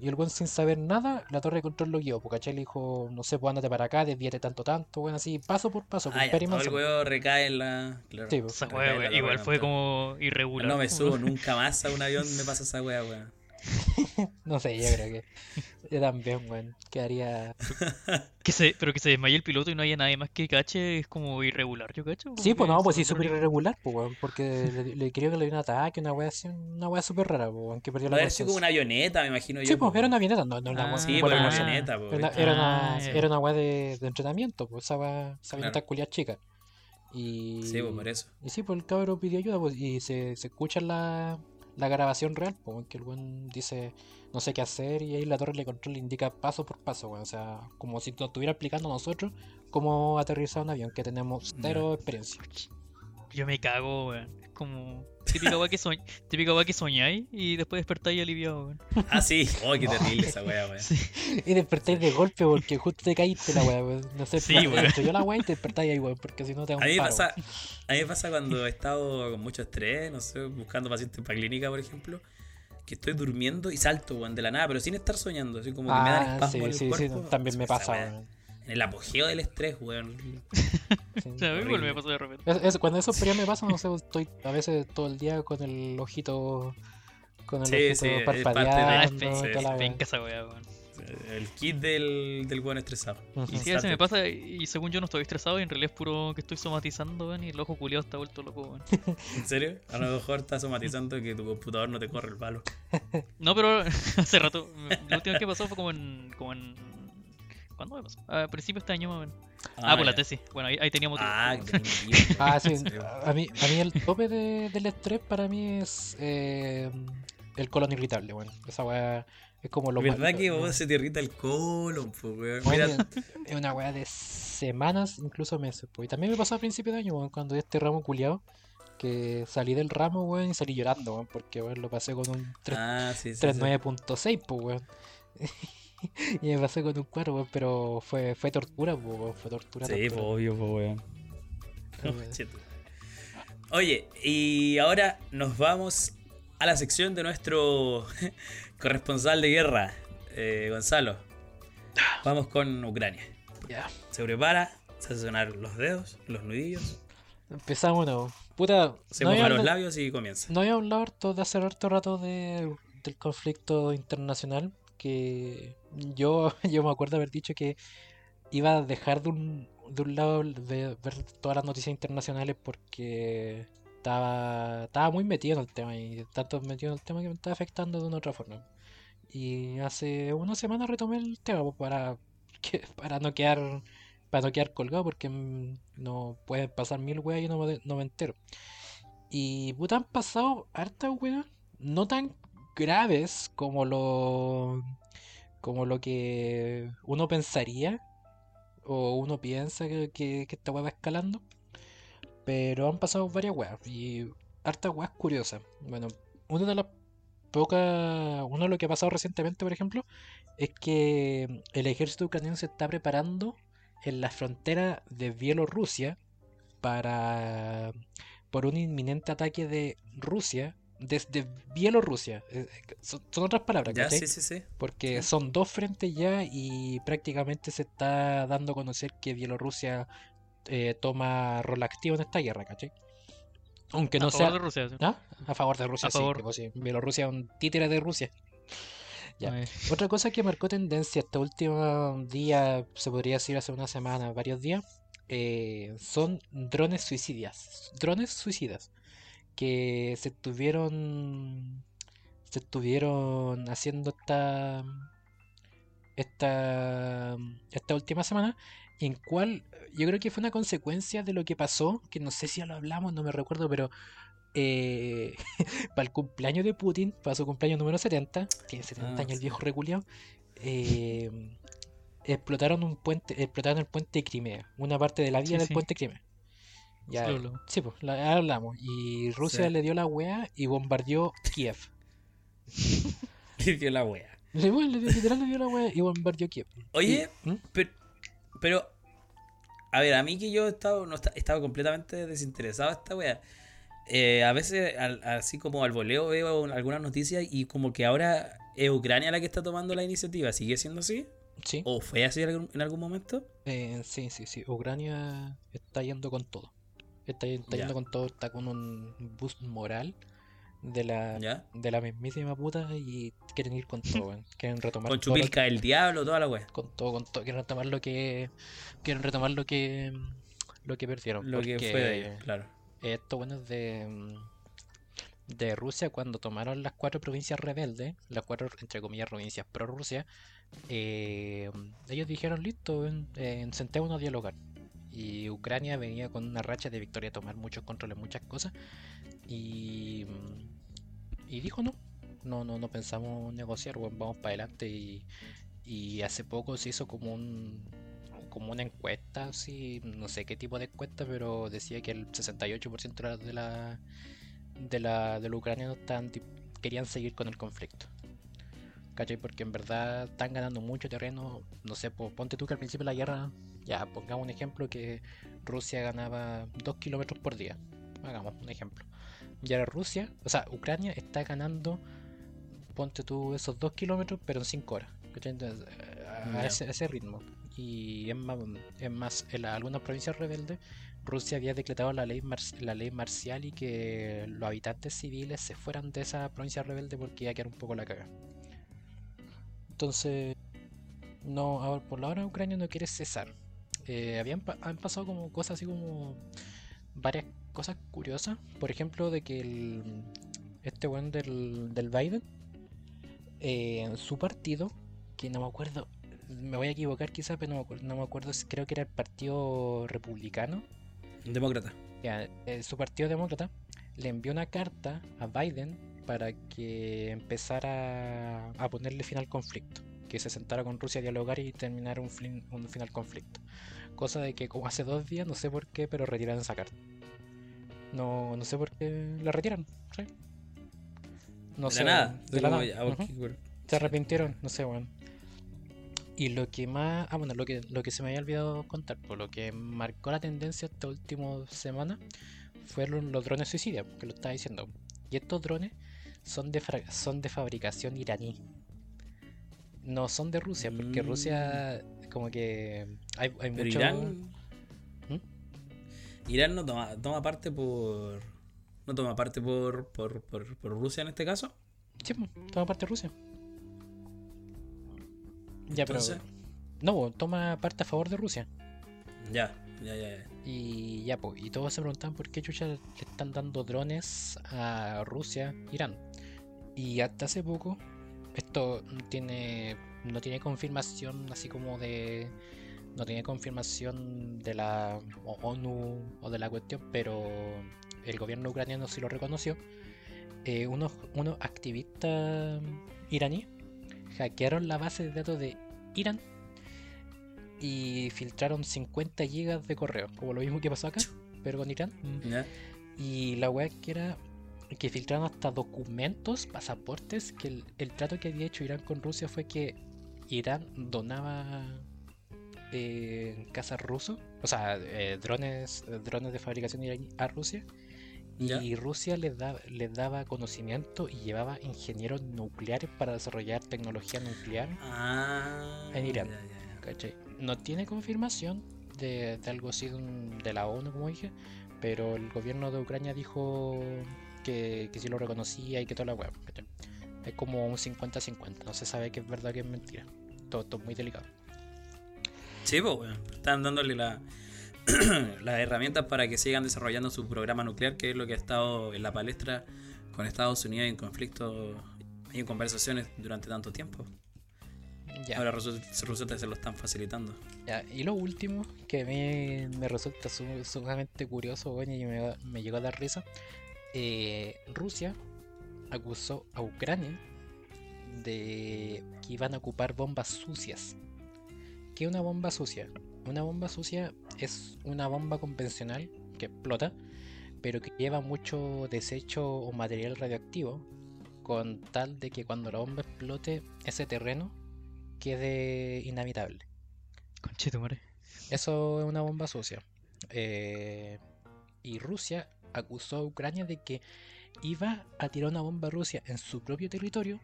y el weón sin saber nada, la torre de control lo guió. Porque le dijo, no sé, pues ándate para acá, desvíate tanto, tanto, weón, así, paso por paso, Ah, ya, imperi todo el huevo recae en la. Claro, Sí, pues. recae wea, en la igual fue control. como irregular. No me subo nunca más a un avión, me pasa esa wea, weón. No sé, yo creo que yo también, weón, quedaría... Que se, pero que se desmaye el piloto y no haya nadie más que cache es como irregular, ¿yo cacho? Sí, pues que no, pues sí, súper irregular, pues, weón, porque le, le creo que le dio un ataque, una wea así, una wea súper rara, pues, weón, que perdió la como una avioneta, me imagino yo. Sí, pues, era una avioneta, no, no una Ah, wea- Sí, un pues una avioneta, po, Era una, era Ah, una, era una wea de, de entrenamiento, pues, esa wea, esa avioneta Claro. culia chica. Y, Sí, pues por eso. y sí, pues el cabro pidió ayuda, pues, y se, se escucha la, la grabación real, weón, que el weón dice, no sé qué hacer, y ahí la torre de control le indica paso por paso, weón, o sea, como si nos estuviera explicando a nosotros cómo aterrizar un avión, que tenemos cero experiencia. Yo me cago, weón. Como típica weá que, soñ... típica weá que soñáis y después despertáis aliviado, weón. Ah, sí. Oh, qué terrible esa weón. Sí. Y despertáis de golpe porque justo te caíste la weá, weón. No sé, Sí, weón. estrelló la weá y te despertáis ahí, weón, porque si no te da un A mí, paro. pasa, a mí me pasa cuando he estado con mucho estrés, no sé, buscando pacientes para clínica, por ejemplo, que estoy durmiendo y salto, weón, de la nada, pero sin estar soñando, así como que me dan Ah, espasmos sí, en el sí, sí, también me pasa, weón. En el apogeo del estrés, weón. Sí. O sea, a mí igual me pasó de repente. Es- es- cuando esos periodos me pasan, no sé, estoy a veces todo el día con el ojito. Con el Sí, ojito sí, es parte de- parpadeando. Ah, es penca esa weá, weón. El kit del, del weón estresado. Ujú. Sí, veces me pasa y según yo no estoy estresado y en realidad es puro que estoy somatizando, weón, y el ojo culiado está vuelto loco, weón. ¿En serio? A lo mejor estás somatizando que tu computador no te corre el palo. No, pero hace rato, la última vez que pasó fue como en... Como en... ¿Cuándo me pasó? A principios de este año más o menos. Ah, por la ya. tesis. Bueno, ahí, ahí teníamos Ah, Ah, sí. A mí, a mí el tope de- del estrés para mí es eh, el colon irritable, bueno. Esa weá es como lo ¿Verdad que se te irrita el colon, po, weón? Mira, es una weá de semanas, incluso meses. Pues. Y también me pasó a principio de año, weón, cuando este ramo culiado, que salí del ramo, weón, y salí llorando, weón, porque weón, lo pasé con un 3 ah, sí, sí, sí. 39.6, pues, weón. y me pasé con un 4, weón, pero fue, fue tortura, weón, fue tortura. Sí, tortura. obvio, weón. Oye, y ahora nos vamos a la sección de nuestro corresponsal de guerra, eh, Gonzalo. Vamos con Ucrania. Ya, Se prepara, se hace sonar los dedos, los nudillos, empezamos, no. Puta, se no moja los labios y comienza. no había hablado harto de hace harto rato de, del conflicto internacional, que yo, yo me acuerdo haber dicho que iba a dejar de un, de un lado de ver todas las noticias internacionales porque estaba, estaba muy metido en el tema y tanto metido en el tema que me estaba afectando de una otra forma. Y hace una semana retomé el tema pues, para, para no quedar para no quedar colgado porque no pueden pasar mil weas y no me, no me entero. Y puta, han pasado hartas weas, no tan graves como lo como lo que uno pensaría o uno piensa que, que, esta wea va escalando. Pero han pasado varias weas y hartas weas curiosas. Bueno, una de las pocas. Uno de lo que ha pasado recientemente, por ejemplo, es que el ejército ucraniano se está preparando en la frontera de Bielorrusia para. por un inminente ataque de Rusia desde Bielorrusia. Eh, eh, Son, son otras palabras, Ya, ¿cachai? sí, sí, sí. Porque son dos frentes ya y prácticamente se está dando a conocer que Bielorrusia eh, toma rol activo en esta guerra, ¿cachai? Aunque no a favor de Rusia. sí. ¿Ah? A favor de Rusia, A sí, favor. tipo, sí. Bielorrusia es un títere de Rusia. Ya. Otra cosa que marcó tendencia este último día, se podría decir hace una semana, varios días, eh, son drones suicidas. Drones suicidas que se estuvieron se estuvieron haciendo esta esta esta última semana en cual yo creo que fue una consecuencia de lo que pasó que no sé si ya lo hablamos no me recuerdo pero eh, para el cumpleaños de Putin para su cumpleaños número 70 tiene 70 Ah, años el viejo reculeado eh, explotaron un puente explotaron el puente de Crimea una parte de la vía Sí, del sí. puente de Crimea ya, sí pues, la, hablamos. Y Rusia Sí. le dio la wea y bombardeó Kiev. Le dio la wea. Le, le dio- literal le dio la wea y bombardeó Kiev. Oye, Y- ¿Mm? pero, pero, a ver, a mí que yo he estado, no, esta- he estado completamente desinteresado de esta wea. Eh, a veces, al- así como al voleo, veo algunas noticias y como que ahora es Ucrania la que está tomando la iniciativa. ¿Sigue siendo así? Sí, ¿O fue así en algún, en algún momento? eh, sí, sí, sí. Ucrania está yendo con todo. Está, yendo con todo, está con un boost moral de la, ¿Ya? de la mismísima puta y quieren ir con todo. Quieren retomar Con Chupilca del Diablo, toda la wea. con todo, con todo. Quieren retomar lo que. Quieren retomar lo que. lo que perdieron. Lo que fue de ellos, claro. Esto bueno es de, mm, de Rusia cuando tomaron las cuatro provincias rebeldes, las cuatro entre comillas provincias pro Rusia, eh, ellos dijeron listo, eh, sentémonos a dialogar. Y Ucrania venía con una racha de victoria, tomar muchos controles, muchas cosas. Y, mm, y dijo no, no, no, no pensamos negociar, bueno, vamos para adelante. Y, hace poco se hizo como un como una encuesta, así, no sé qué tipo de encuesta, pero decía que el 68% de la, de la de la de los ucranianos querían seguir con el conflicto. ¿Cachai? Porque en verdad están ganando mucho terreno. No sé, po- ponte tú que al principio de la guerra, ya pongamos un ejemplo que Rusia ganaba 2 kilómetros por día. Hagamos un ejemplo. Y ahora Rusia, o sea, Ucrania está ganando, ponte tú esos 2 kilómetros, pero en 5 horas. ¿cachai? Entonces, eh, a, ese, a ese ritmo. Y es más, es más, en la- algunas provincias rebeldes, Rusia había decretado la ley, mar- la ley marcial y que los habitantes civiles se fueran de esa provincia rebelde porque iba a quedar un poco la caga. Entonces, no, por la hora Ucrania no quiere cesar. Eh, habían han pasado como cosas así como varias cosas curiosas. Por ejemplo, de que el, este weón del, del Biden, eh, en su partido, que no me acuerdo, me voy a equivocar quizás, pero no me acuerdo, no me acuerdo si- creo que era el Partido Republicano. Demócrata. Ya, eh, su partido demócrata le envió una carta a Biden para que empezara a ponerle fin al conflicto, que se sentara con Rusia a dialogar y terminar un, fin, un final conflicto. Cosa de que como hace dos días, no sé por qué, pero retiraron esa carta. No, no sé por qué la retiraron, ¿sí? No de sé, la nada. de la nada. por- Se arrepintieron, no sé, weón. Y lo que más. Ah, bueno, lo que, lo que se me había olvidado contar, por lo que marcó la tendencia esta última semana fueron los drones suicidas, que lo estaba diciendo. Y estos drones son de, son de fabricación iraní. No son de Rusia, porque Mm. Rusia, como que. Hay, hay Pero mucho. Irán. ¿Mm? Irán no toma, toma parte por. No toma parte por, por, por, por Rusia en este caso. Sí, toma parte Rusia. Ya, pero. No, toma parte a favor de Rusia. ya, ya, ya. ya. Y ya, pues, y todos se preguntaban por qué chucha le están dando drones a Rusia, Irán. Y hasta hace poco, esto no tiene, no tiene confirmación así como de... No tiene confirmación de la ONU o de la cuestión, pero el gobierno ucraniano sí lo reconoció. Eh, unos, unos activistas iraníes hackearon la base de datos de Irán y filtraron 50 gigas de correo, como lo mismo que pasó acá. pero con Irán. Y la weá que era que filtraron hasta documentos, pasaportes, que el, el trato que había hecho Irán con Rusia fue que Irán donaba eh, casas rusos, o sea, eh, drones, drones de fabricación iraní a Rusia. ¿Ya? Y Rusia les, da- les daba conocimiento y llevaba ingenieros nucleares para desarrollar tecnología nuclear. Ah, En Irán. No tiene confirmación de, de algo así de, un- de la ONU, como dije, pero el gobierno de Ucrania dijo que, que sí lo reconocía y que toda la web. Es como un 50-50, no se sabe qué es verdad que es mentira. Todo, todo muy delicado. Sí, pues, weón. Están dándole la, las herramientas para que sigan desarrollando su programa nuclear, que es lo que ha estado en la palestra con Estados Unidos en conflicto y en conversaciones durante tanto tiempo. Ya, Ahora resulta, que se lo están facilitando. ya. Y lo último que a mí me resulta su- sumamente curioso bueno, y me, me llegó a dar risa. Eh, Rusia acusó a Ucrania de que iban a ocupar bombas sucias. ¿Qué es una bomba sucia? Una bomba sucia es una bomba convencional que explota, pero que lleva mucho desecho o material radioactivo, con tal de que cuando la bomba explote, ese terreno quede inhabitable. Conchetumare. Eso es una bomba sucia. Eh, y Rusia acusó a Ucrania de que iba a tirar una bomba Rusia en su propio territorio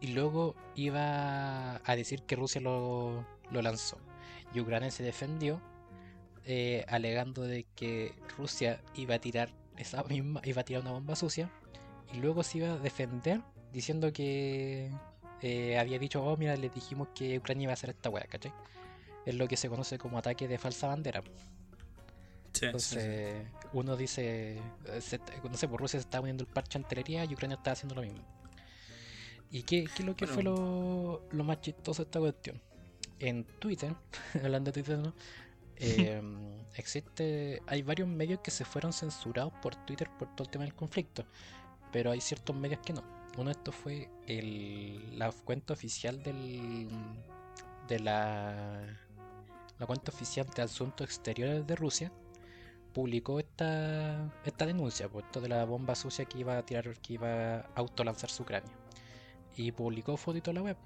y luego iba a decir que Rusia lo, lo lanzó. Y Ucrania se defendió eh, alegando de que Rusia iba a tirar esa misma, iba a tirar una bomba sucia y luego se iba a defender diciendo que eh, había dicho, oh mira, les dijimos que Ucrania iba a hacer esta wea, ¿cachai? Es lo que se conoce como ataque de falsa bandera. Sí, sí, sí. Entonces, uno dice, eh, se- no sé, por Rusia se está poniendo el parche en telería y Ucrania está haciendo lo mismo. ¿Y qué, qué es lo que fue lo, lo más chistoso de esta cuestión? En Twitter, hablando de Twitter, ¿no? Em, existe, hay varios medios que se fueron censurados por Twitter por todo el tema del conflicto, pero hay ciertos medios que no. Uno de estos fue el, la cuenta oficial del, de la, la cuenta oficial de Asuntos Exteriores de Rusia, publicó esta, esta denuncia, pues, esto de la bomba sucia que iba a tirar, que iba a autolanzarse Ucrania. Y publicó foto y toda la web.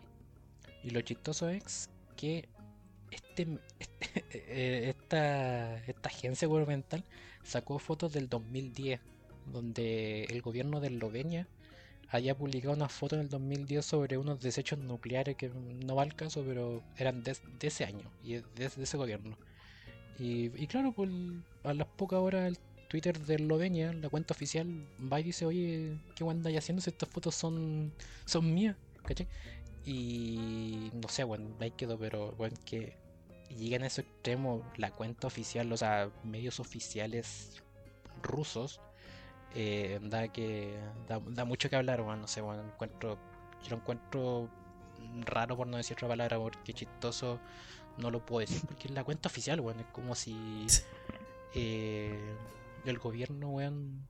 Y lo chistoso es que este, este- eh, esta, esta agencia gubernamental sacó fotos del 2010, donde el gobierno de Eslovenia había publicado una foto en el 2010 sobre unos desechos nucleares que no va al caso, pero eran de, ese año y de, de ese gobierno. Y, y claro, pues a las pocas horas el Twitter de Eslovenia, la cuenta oficial, va y dice, oye, ¿qué andáis haciendo si estas fotos son, son mías? ¿Cachai? Y no sé, bueno, ahí quedó, pero bueno, que lleguen a ese extremo, la cuenta oficial, o sea, medios oficiales rusos, eh, da que da, da mucho que hablar, bueno, no sé, bueno, encuentro, yo lo encuentro raro por no decir otra palabra, porque chistoso no lo puedo decir, porque es la cuenta oficial, bueno, es como si eh, el gobierno, weón,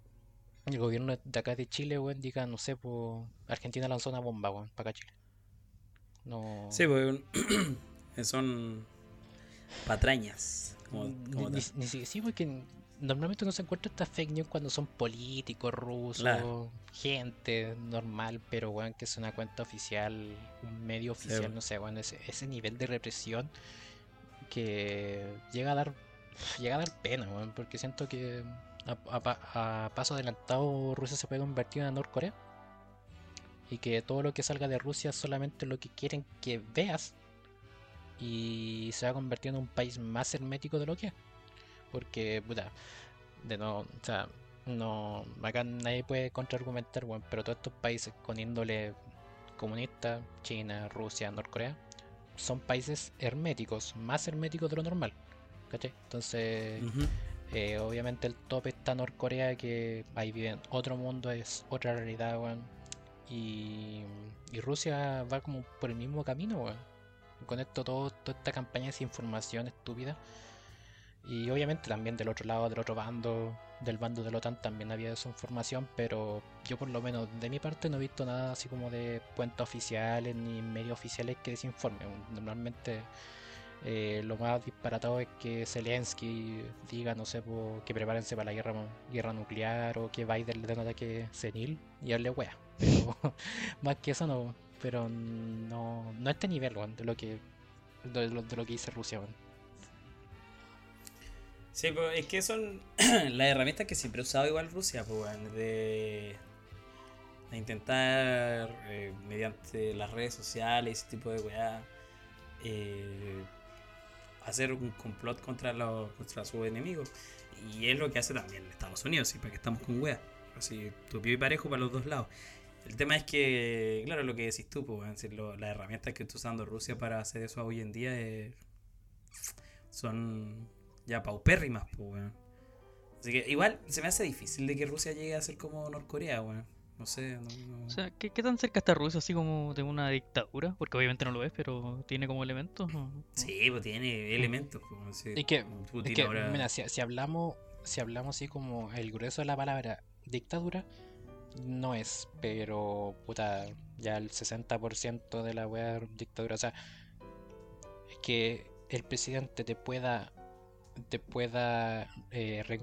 el gobierno de acá de Chile, weón, diga, no sé, pues Argentina lanzó una bomba, weón, para acá Chile. No. Sí, pues son patrañas. Como, Ni- como ni, ni sí, porque normalmente no se encuentra estas fake news cuando son políticos rusos, Claro. gente normal, pero weón, que es una cuenta oficial, un medio oficial, no sé, weón, ese, ese nivel de represión que llega a dar llega a dar pena, weón, porque siento que a, a pa- a paso adelantado Rusia se puede convertir en Norcorea y que todo lo que salga de Rusia es solamente lo que quieren que veas y se va a convertir en un país más hermético de lo que es. Porque, puta, de no, o sea, no, acá nadie puede contraargumentar, bueno, pero todos estos países con índole comunista, China, Rusia, Norcorea, son países herméticos, más herméticos de lo normal. ¿Cachai? Entonces, eh, obviamente el tope está Norcorea, que ahí vive en otro mundo, es otra realidad, weón. Y, y Rusia va como por el mismo camino, weón. Con esto, todo, toda esta campaña de desinformación estúpida. Y obviamente también del otro lado, del otro bando, del bando de la OTAN también había desinformación, pero yo por lo menos de mi parte no he visto nada así como de cuentas oficiales ni medios oficiales que desinformen. Normalmente Eh, lo más disparatado es que Zelensky diga, no sé, po, que prepárense para la guerra, guerra nuclear o que Biden le dé un ataque senil y darle wea. Pero más que eso no. Pero no, no a este nivel, de lo que de lo, que dice Rusia. Sí, pues es que son las herramientas que siempre ha usado igual Rusia, pues, intentar eh, mediante las redes sociales, ese tipo de weá, eh, hacer un complot contra, los, contra sus enemigos. Y es lo que hace también Estados Unidos, y para que estamos con weá. Así, tupio y parejo para los dos lados. El tema es que, claro, lo que decís tú, pues, si lo- las herramientas que está usando Rusia para hacer eso hoy en día eh, son ya paupérrimas, pues, weón. Así que igual se me hace difícil de que Rusia llegue a ser como Norcorea, weón. No sé, no, no- O sea, ¿qué, qué tan cerca está Rusia así como de una dictadura? Porque obviamente no lo es, pero tiene como elementos. ¿no? Sí, pues tiene elementos. pues, weón, sí. Es que, Putin es que, ahora- mira, si, si hablamos, si hablamos así como el grueso de la palabra dictadura, no es, pero puta, ya el 60% de la wea es dictadura. O sea, es que el presidente te pueda, te pueda eh, re-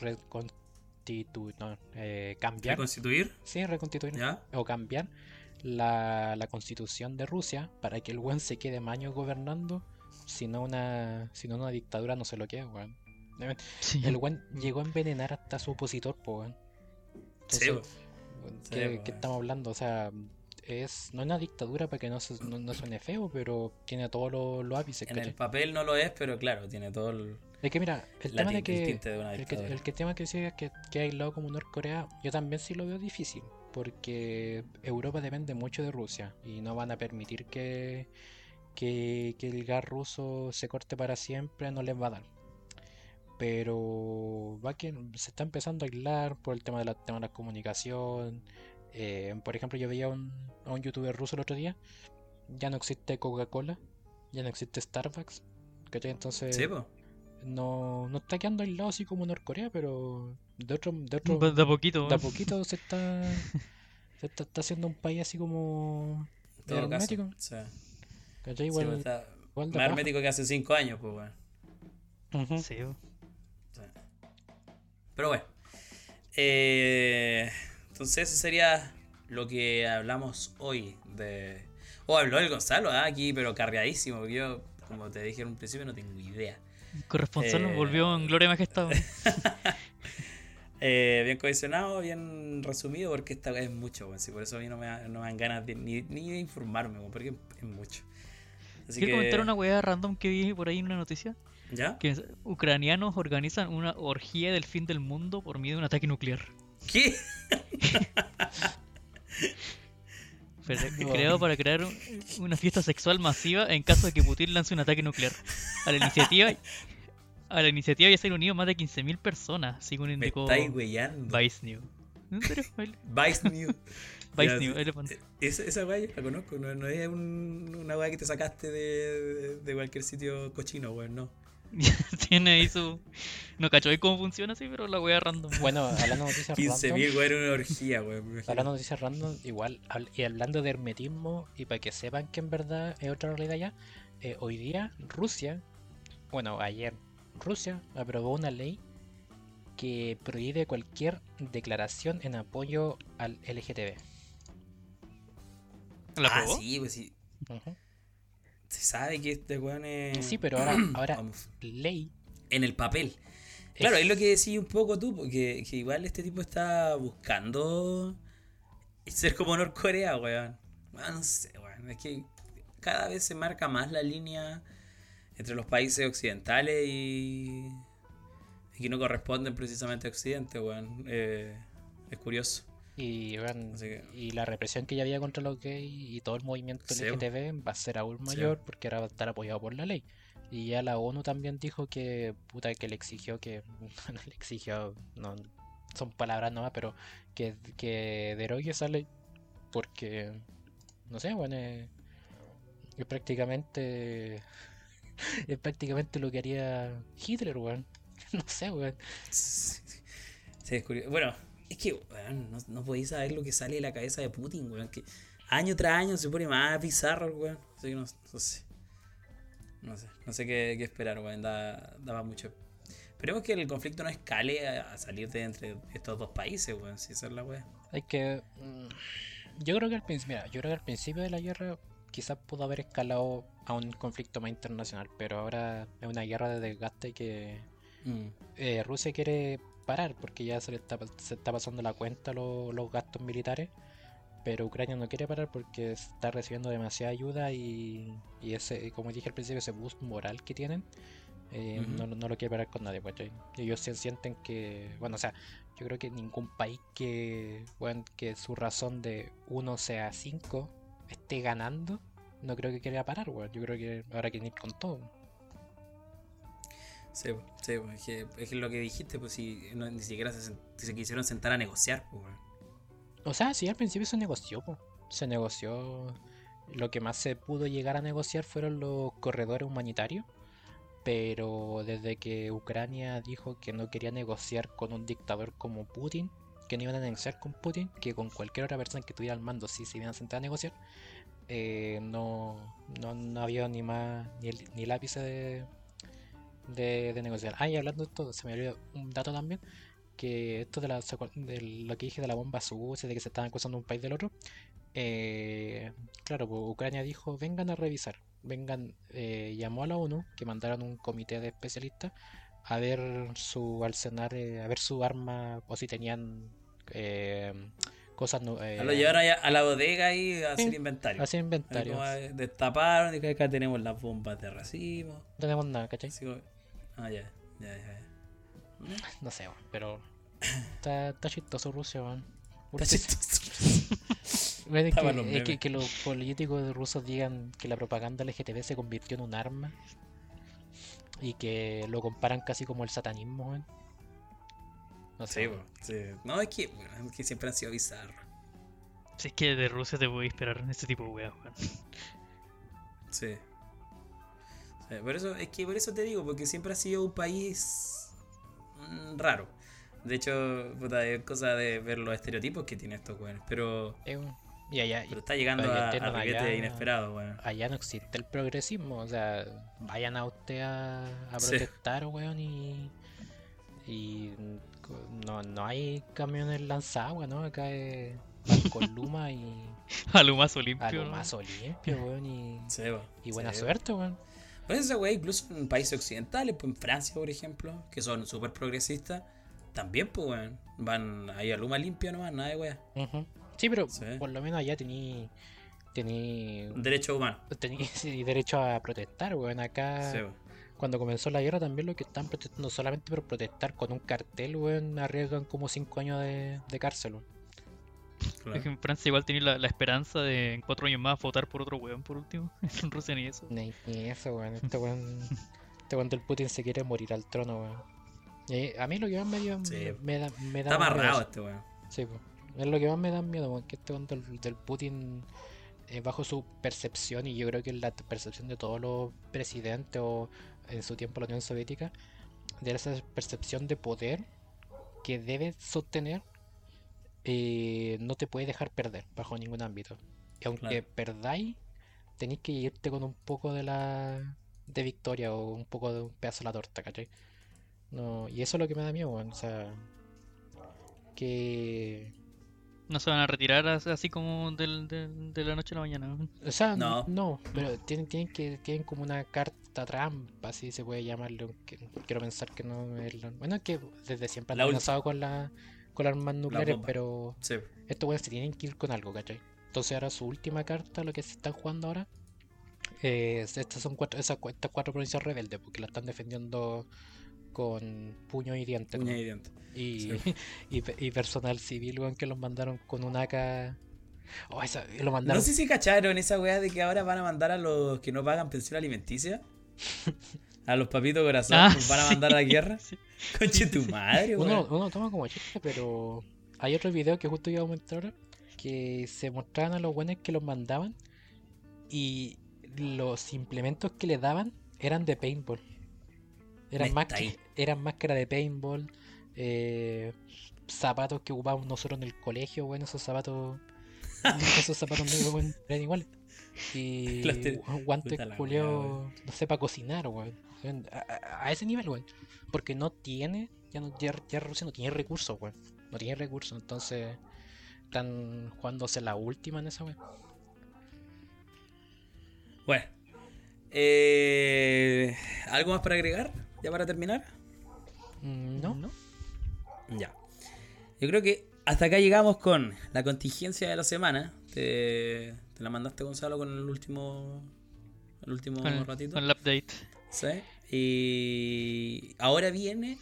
reconstitu- no, eh, cambiar, ¿Reconstituir? sí, reconstituir, ¿Ya? o cambiar la, la constitución de Rusia para que el weón se quede más años gobernando, si no una, si no una dictadura no se lo queda, weón. Sí. El weón llegó a envenenar hasta a su opositor, po, weón. Sí, Entonces, pues. Sí, ¿qué, pues, qué estamos hablando? O sea, es no es una dictadura para que no, se- no, no suene feo, pero tiene todos los los ápices, En el papel no lo es, pero claro, tiene todo el, Es que mira, el tema de que de una el que, el que tema que decía que, que hay lado como Norcorea, yo también sí lo veo difícil, porque Europa depende mucho de Rusia y no van a permitir que, que, que el gas ruso se corte para siempre, no les va a dar. Pero va que se está empezando a aislar por el tema de la, tema de la comunicación. Eh, por ejemplo, yo veía a un, a un youtuber ruso el otro día, ya no existe Coca-Cola, ya no existe Starbucks. ¿cachai? Entonces, Sí, pues. no, no está quedando aislado así como Norcorea, pero de otro, de otro, Pues de a poquito. de a poquito se está, se está, está haciendo un país así como todo caso. hermético, O sea, ¿cachai? sí, pues, Igual, está igual de más baja. hermético que hace 5 años, pues, weón. Ujú. Sí, po. O sea, Pero bueno. Eh, entonces ese sería lo que hablamos hoy de... Oh, habló el Gonzalo ah, aquí, pero cargadísimo. porque Yo, como te dije en un principio, no tengo idea. Corresponsal Eh, volvió en gloria majestad. Eh, bien cohesionado, bien resumido, porque esta es mucho, weón. Sí, por eso a mí no me, da- no me dan ganas de- ni, ni de informarme, porque es mucho. Así Quiero que... comentar una weá random que vi por ahí en una noticia. ¿Ya? Que ucranianos organizan una orgía del fin del mundo por miedo a un ataque nuclear. ¿Qué? Pero- Creado para crear un- una fiesta sexual masiva en caso de que Putin lance un ataque nuclear. A la iniciativa, a la iniciativa ya se han unido más de 15.000 personas, según Me indicó estáis weyando. Vice News. Ahí- Vice News. Vice News, le pon- Esa, esa weá yo la conozco, no, no es un- una weá que te sacaste de, de, de cualquier sitio cochino, weón, no. Tiene ahí su. No cacho ahí cómo funciona así, pero la wea random. Bueno, hablando de noticias random, 15.000 weón era una orgía, weón. hablando de noticias random, igual, y hablando de hermetismo, y para que sepan que en verdad es otra realidad ya, eh, hoy día Rusia, bueno, ayer Rusia aprobó una ley que prohíbe cualquier declaración en apoyo al LGTB. ¿La ah, probó? sí, pues sí. Ujú. Se sabe que este weón es. Sí, pero ahora, ahora Vamos, ley en el papel. Claro, es lo que decís un poco tú, porque que igual este tipo está buscando ser como Norcorea, weón. Ah, no sé, weón. Es que cada vez se marca más la línea entre los países occidentales y, y que no corresponden precisamente a Occidente, weón. Eh, es curioso. Y, bueno, que- y la represión que ya había contra los gays y todo el movimiento Sí, LGTB va a ser aún mayor porque ahora va a estar apoyado por la ley. Y ya la ONU también dijo que, puta, que le exigió que, no le exigió, no, son palabras nomás, pero que, que derogue esa ley porque, no sé, bueno, es, es prácticamente, es prácticamente lo que haría Hitler, weón. No sé, weón. Sí, es curioso. Bueno, es que weón, no, no podéis saber lo que sale de la cabeza de Putin, weón. Que año tras año se pone más bizarro weón. Así que no, no sé. No sé, no sé qué, qué esperar, weón. Da, daba mucho. Esperemos que el conflicto no escale a, a salir de entre estos dos países, weón. Si esa es la weá. Hay que. mm, Yo creo que al principio. Mira, yo creo que al principio de la guerra quizás pudo haber escalado a un conflicto más internacional, pero ahora es una guerra de desgaste que Mm. eh, Rusia quiere parar porque ya se le está, se está pasando la cuenta lo- los gastos militares, pero Ucrania no quiere parar porque está recibiendo demasiada ayuda y, y ese, como dije al principio, ese boost moral que tienen, eh, no, lo- no lo quiere parar con nadie. Y Ellos se sienten que, bueno, o sea, yo creo que ningún país que, bueno, que su razón de 1 sea 5 esté ganando, no creo que quiera parar, weón. Yo creo que ahora quieren ir con todo. Sí, sí, es, que, es lo que dijiste, pues si ni siquiera se, se quisieron sentar a negociar, pues. O sea, sí, al principio se negoció, po. Se negoció. Lo que más se pudo llegar a negociar fueron los corredores humanitarios. Pero desde que Ucrania dijo que no quería negociar con un dictador como Putin, que no iban a negociar con Putin, que con cualquier otra persona que estuviera al mando sí se iban a sentar a negociar, eh, no, no, no había ni más ni, ni el ápice de, de, de negociar. Ah, y hablando de esto, se me olvidó un dato también, que esto de, la, ¿se acuer- de lo que dije de la bomba sucia, de que se estaban acusando un país del otro, eh, claro, pues Ucrania dijo, vengan a revisar, vengan, eh, llamó a la ONU, que mandaron un comité de especialistas a ver su arsenal, eh, a ver su arma, o si tenían eh, cosas, nu- eh, Lo llevaron a la bodega y a hacer Sí, inventario. hacer inventario. Destaparon y acá tenemos las bombas de racimo. No tenemos nada, ¿cachai? Como- Ah, ya, ya, ya. ya. No sé, weón, pero está, está chistoso Rusia, weón. Está chistoso. Es que, los es que, memes. que los políticos rusos digan que la propaganda LGTB se convirtió en un arma y que lo comparan casi como el satanismo, weón. No sé, Sí, weón. sí. No, es que, es que siempre han sido bizarros. Si es que de Rusia te voy a esperar ese tipo de weas, weón. Sí. Sí, Por eso, es que por eso te digo, porque siempre ha sido un país mm, raro. De hecho, puta, es cosa de ver los estereotipos que tiene estos weones. Pero, Eh, weón. Y allá, pero está llegando a, a allá- inesperados, weón. allá no existe el progresismo, o sea, vayan a usted a, a Sí. protestar, weón, y, y no, no hay camiones lanzados, ¿no? Acá es con Luma y A lo más a limpio. lo ¿no? limpio, weón, y, Sí, y buena sí, suerte, weón. Esa wey, incluso en países occidentales, pues en Francia, por ejemplo, que son súper progresistas, también, pues, weón, van ahí a luma limpia nomás, nada de weá. Sí, pero Sí. por lo menos allá tení, tení, Derechos humanos. tení sí, derecho a protestar, weón. Acá, Sí, cuando comenzó la guerra, también lo que están protestando, solamente por protestar con un cartel, weón, arriesgan como 5 años de, de cárcel, weón. Claro. Es que en Francia igual tiene la, la esperanza de en cuatro años más votar por otro weón por último. En Rusia ni eso. Ni, ni eso, weón. Este weón, este weón del Putin se quiere morir al trono, weón. Y a mí lo que más me, dio, Sí. me, da, me da Está amarrado este weón. Sí, po. es lo que más me da miedo, weón, que este weón del, del Putin, eh, bajo su percepción, y yo creo que es la percepción de todos los presidentes o en su tiempo la Unión Soviética, de esa percepción de poder que debe sostener, eh, no te puede dejar perder bajo ningún ámbito. Y aunque Claro. perdáis, tenéis que irte con un poco de la de victoria o un poco de un pedazo de la torta, ¿cachai? No, y eso es lo que me da miedo. O sea, que No se van a retirar as- así como del, del- de la noche a la mañana. O sea, No. no, pero tienen, tienen que tienen como una carta trampa, así se puede llamarlo. que- quiero pensar que no es la- Bueno, es que desde siempre han La amenazado con, la, con las armas nucleares, pero Sí. estos weones se tienen que ir con algo, ¿cachai? Entonces ahora su última carta, lo que se están jugando ahora, es, estas son cuatro, esas, estas cuatro provincias rebeldes, porque la están defendiendo con puño y dientes. ¿no? Uña y diente. Y, Sí. y, pe- y personal civil, weón, que los mandaron con un AK. Oh, esa, lo No mandaron. sé si cacharon esa weá de que ahora van a mandar a los que no pagan pensión alimenticia. A los papitos corazón, Ah, van a mandar a la guerra. Sí. Conche tu madre, Uno, weón. uno toma como chiste, pero hay otro video que justo iba a mostrar ahora, que se mostraban a los buenos que los mandaban y los implementos que le daban eran de paintball. Eran, más eran máscara de paintball, eh, zapatos que ocupábamos nosotros en el colegio, bueno, esos zapatos, esos zapatos negros, weón, eran iguales. Y Los te- un guante puta la culeo, no sé, para cocinar, weón. A, ese nivel, weón. Porque no tiene, ya, no, ya, ya Rusia no tiene recursos, weón. No tiene recursos, entonces están jugándose la última en esa weón. Bueno. Eh, ¿Algo más para agregar? ¿Ya para terminar? Mm, ¿No? Ya. Yo creo que hasta acá llegamos con la contingencia de la semana. Te, te la mandaste, Gonzalo, con el último. El último Con, ratito. con el update. Sí. Y ahora viene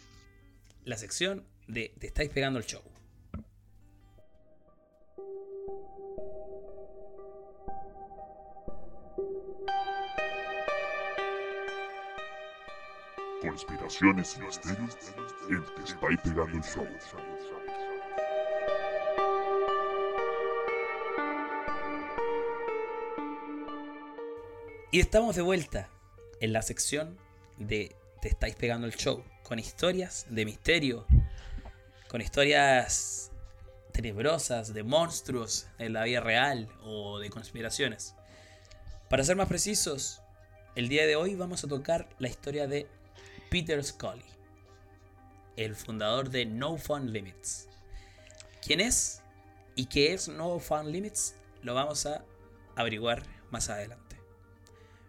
la sección de Te estáis pegando el show. Conspiraciones y misterios en Te Estáis Pegando el Show. Y estamos de vuelta en la sección de Te estáis pegando el show. Con historias de misterio. Con historias tenebrosas, de monstruos en la vida real o de conspiraciones. Para ser más precisos, el día de hoy vamos a tocar la historia de Peter Scully, el fundador de No Fun Limits. ¿Quién es y qué es No Fun Limits? Lo vamos a averiguar más adelante.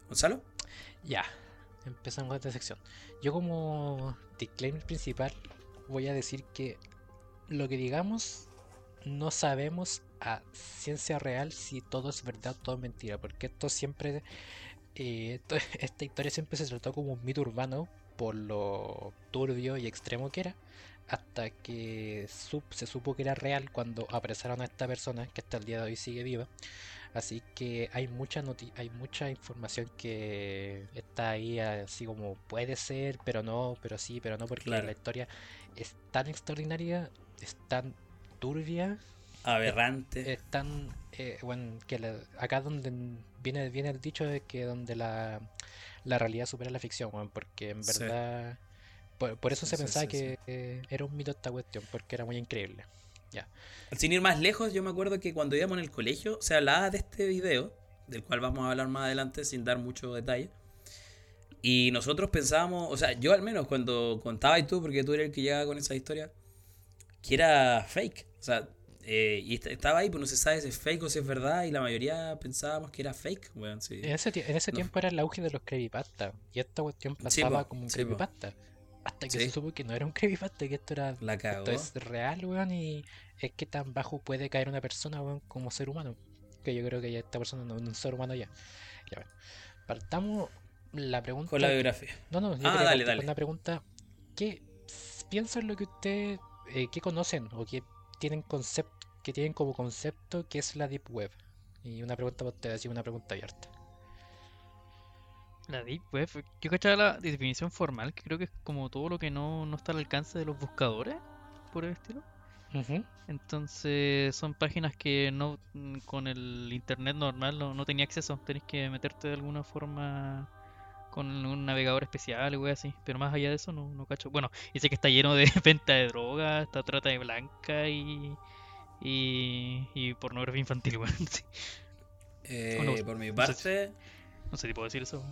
Gonzalo, Ya, empezamos con esta sección. Yo como disclaimer principal voy a decir que lo que digamos no sabemos a ciencia real si todo es verdad o todo es mentira, porque esto siempre, eh, esta historia siempre se trató como un mito urbano por lo turbio y extremo que era, hasta que se supo que era real cuando apresaron a esta persona que hasta el día de hoy sigue viva. Así que hay mucha noti- hay mucha información que está ahí así como puede ser, pero no, pero sí, pero no, porque Claro. la historia es tan extraordinaria, es tan turbia, aberrante. es tan eh, bueno que la- acá donde viene viene el dicho de que donde la, la realidad supera la ficción, weón, porque en Sí. verdad por, por eso Sí, se sí, pensaba que eh, era un mito esta cuestión, porque era muy increíble. Sin ir más lejos, yo me acuerdo que cuando íbamos en el colegio se hablaba de este video, del cual vamos a hablar más adelante sin dar mucho detalle. Y nosotros pensábamos, o sea, yo al menos cuando contaba y tú, porque tú eres el que llegaba con esa historia, que era fake. O sea, eh, y est- estaba ahí, pues no se sabe si es fake o si es verdad, y la mayoría pensábamos que era fake, weón. sí. En ese, tie- en ese No. tiempo era el auge de los creepypasta y esta cuestión pasaba como un sí, po. Hasta que Sí. se supo que no era un creepypasta, que esto era La esto es real, weón, y es que tan bajo puede caer una persona, weón, como ser humano. Que yo creo que ya esta persona no es un ser humano ya. Ya bueno. Partamos la pregunta. Con la biografía. No, no, yo Ah, dale, dale. una pregunta. ¿Qué piensan lo que ustedes, eh, qué conocen o qué tienen concepto, que tienen como concepto que es la Deep Web? Y una pregunta para ustedes, así una pregunta abierta. La Deep Web, yo cachaba la definición formal, que creo que es como todo lo que no, no está al alcance de los buscadores, por el estilo. Entonces son páginas que no con el internet normal no, no tenía acceso. Tenés que meterte de alguna forma con un navegador especial o así. Pero más allá de eso no, no cacho. Bueno, y sé que está lleno de venta de droga, está trata de blanca y, y, y pornografía infantil, weón. Sí. Eh, no, por mi no sé parte, No sé si puedo decir eso.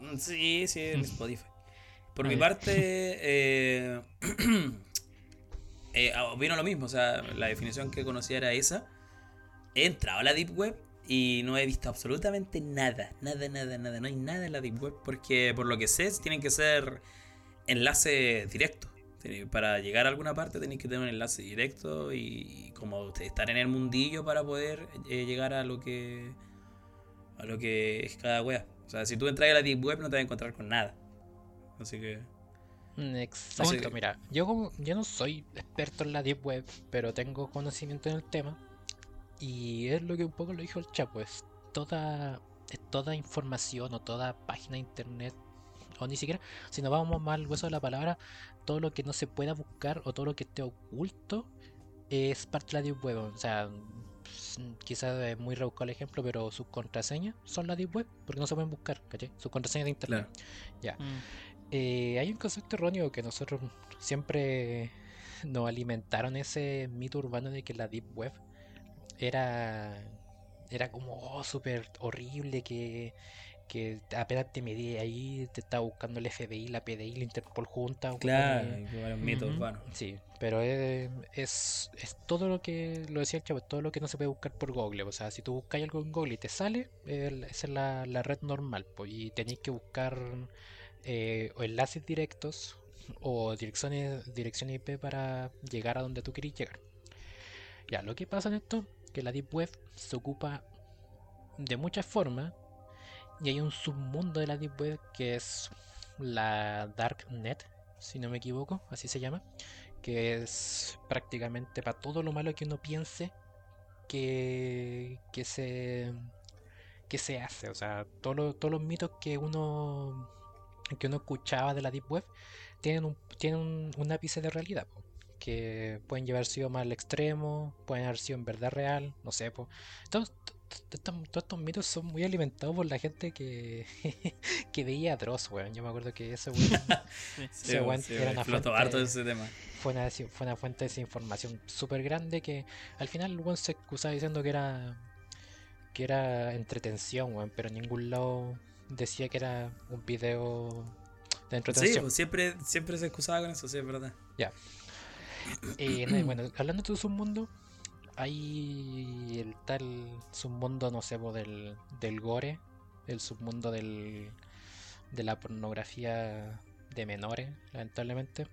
Mm, Sí, sí, en Mm. Spotify. Por mi parte, eh, eh, ah, vino lo mismo. O sea, la definición que conocía era esa. He entrado a la Deep Web y no he visto absolutamente nada. Nada, nada, nada. No hay nada en la Deep Web porque, por lo que sé, tienen que ser enlaces directos. Para llegar a alguna parte tenéis que tener un enlace directo y como estar en el mundillo para poder eh, llegar a lo que a lo que es cada wea. O sea, si tú entras a la Deep Web no te vas a encontrar con nada. Así que. Mm, Exacto, que- mira, yo como yo no soy experto en la deep web, pero tengo conocimiento en el tema y es lo que un poco lo dijo el Chapo, es toda es toda información o toda página de internet o ni siquiera, si nos vamos más al hueso de la palabra, todo lo que no se pueda buscar o todo lo que esté oculto es parte de la deep web, o sea, pues, quizás es muy rebuscado el ejemplo, pero sus contraseñas son la deep web porque no se pueden buscar, ¿cachai? Sus contraseñas de internet. Claro. Mm. Eh, hay un concepto erróneo que nosotros siempre nos alimentaron ese mito urbano de que la Deep Web era era como oh, súper horrible que, que apenas te medí ahí, te estaba buscando el FBI, la PDI, la Interpol junta. Claro, weón, y- que era un mito Ujú. urbano. Sí, pero es, es, es todo lo que, lo decía el chavo, todo lo que no se puede buscar por Google. O sea, si tú buscas algo en Google y te sale, esa es la, la red normal. pues, y tenéis que buscar eh, o enlaces directos o direcciones, dirección IP para llegar a donde tú querés llegar. Ya, lo que pasa en esto, que la Deep Web se ocupa de muchas formas y hay un submundo de la Deep Web que es la Dark Net, si no me equivoco, así se llama, que es prácticamente para todo lo malo que uno piense que, que se que se hace, o sea, todo todos los mitos que uno que uno escuchaba de la Deep Web tienen un, tienen un, un ápice de realidad, que pueden llevar sido más al extremo, pueden haber sido en verdad real, no sé, po. T- estos- todos estos mitos son muy alimentados por la gente que, que veía a Dross, weón. Yo me acuerdo que ese weón Sí. ese weón era una fuente- harto ese tema. fue una, fue una fuente de desinformación súper grande que al final el weón se excusaba diciendo que era que era entretención, weón, pero en ningún lado decía que era un video de Sí, entretención. pues siempre, siempre se excusaba con eso, sí, es verdad. Y nada, bueno, hablando de tu submundo, hay el tal submundo, no sé, del, del gore, el submundo del, de la pornografía de menores, lamentablemente.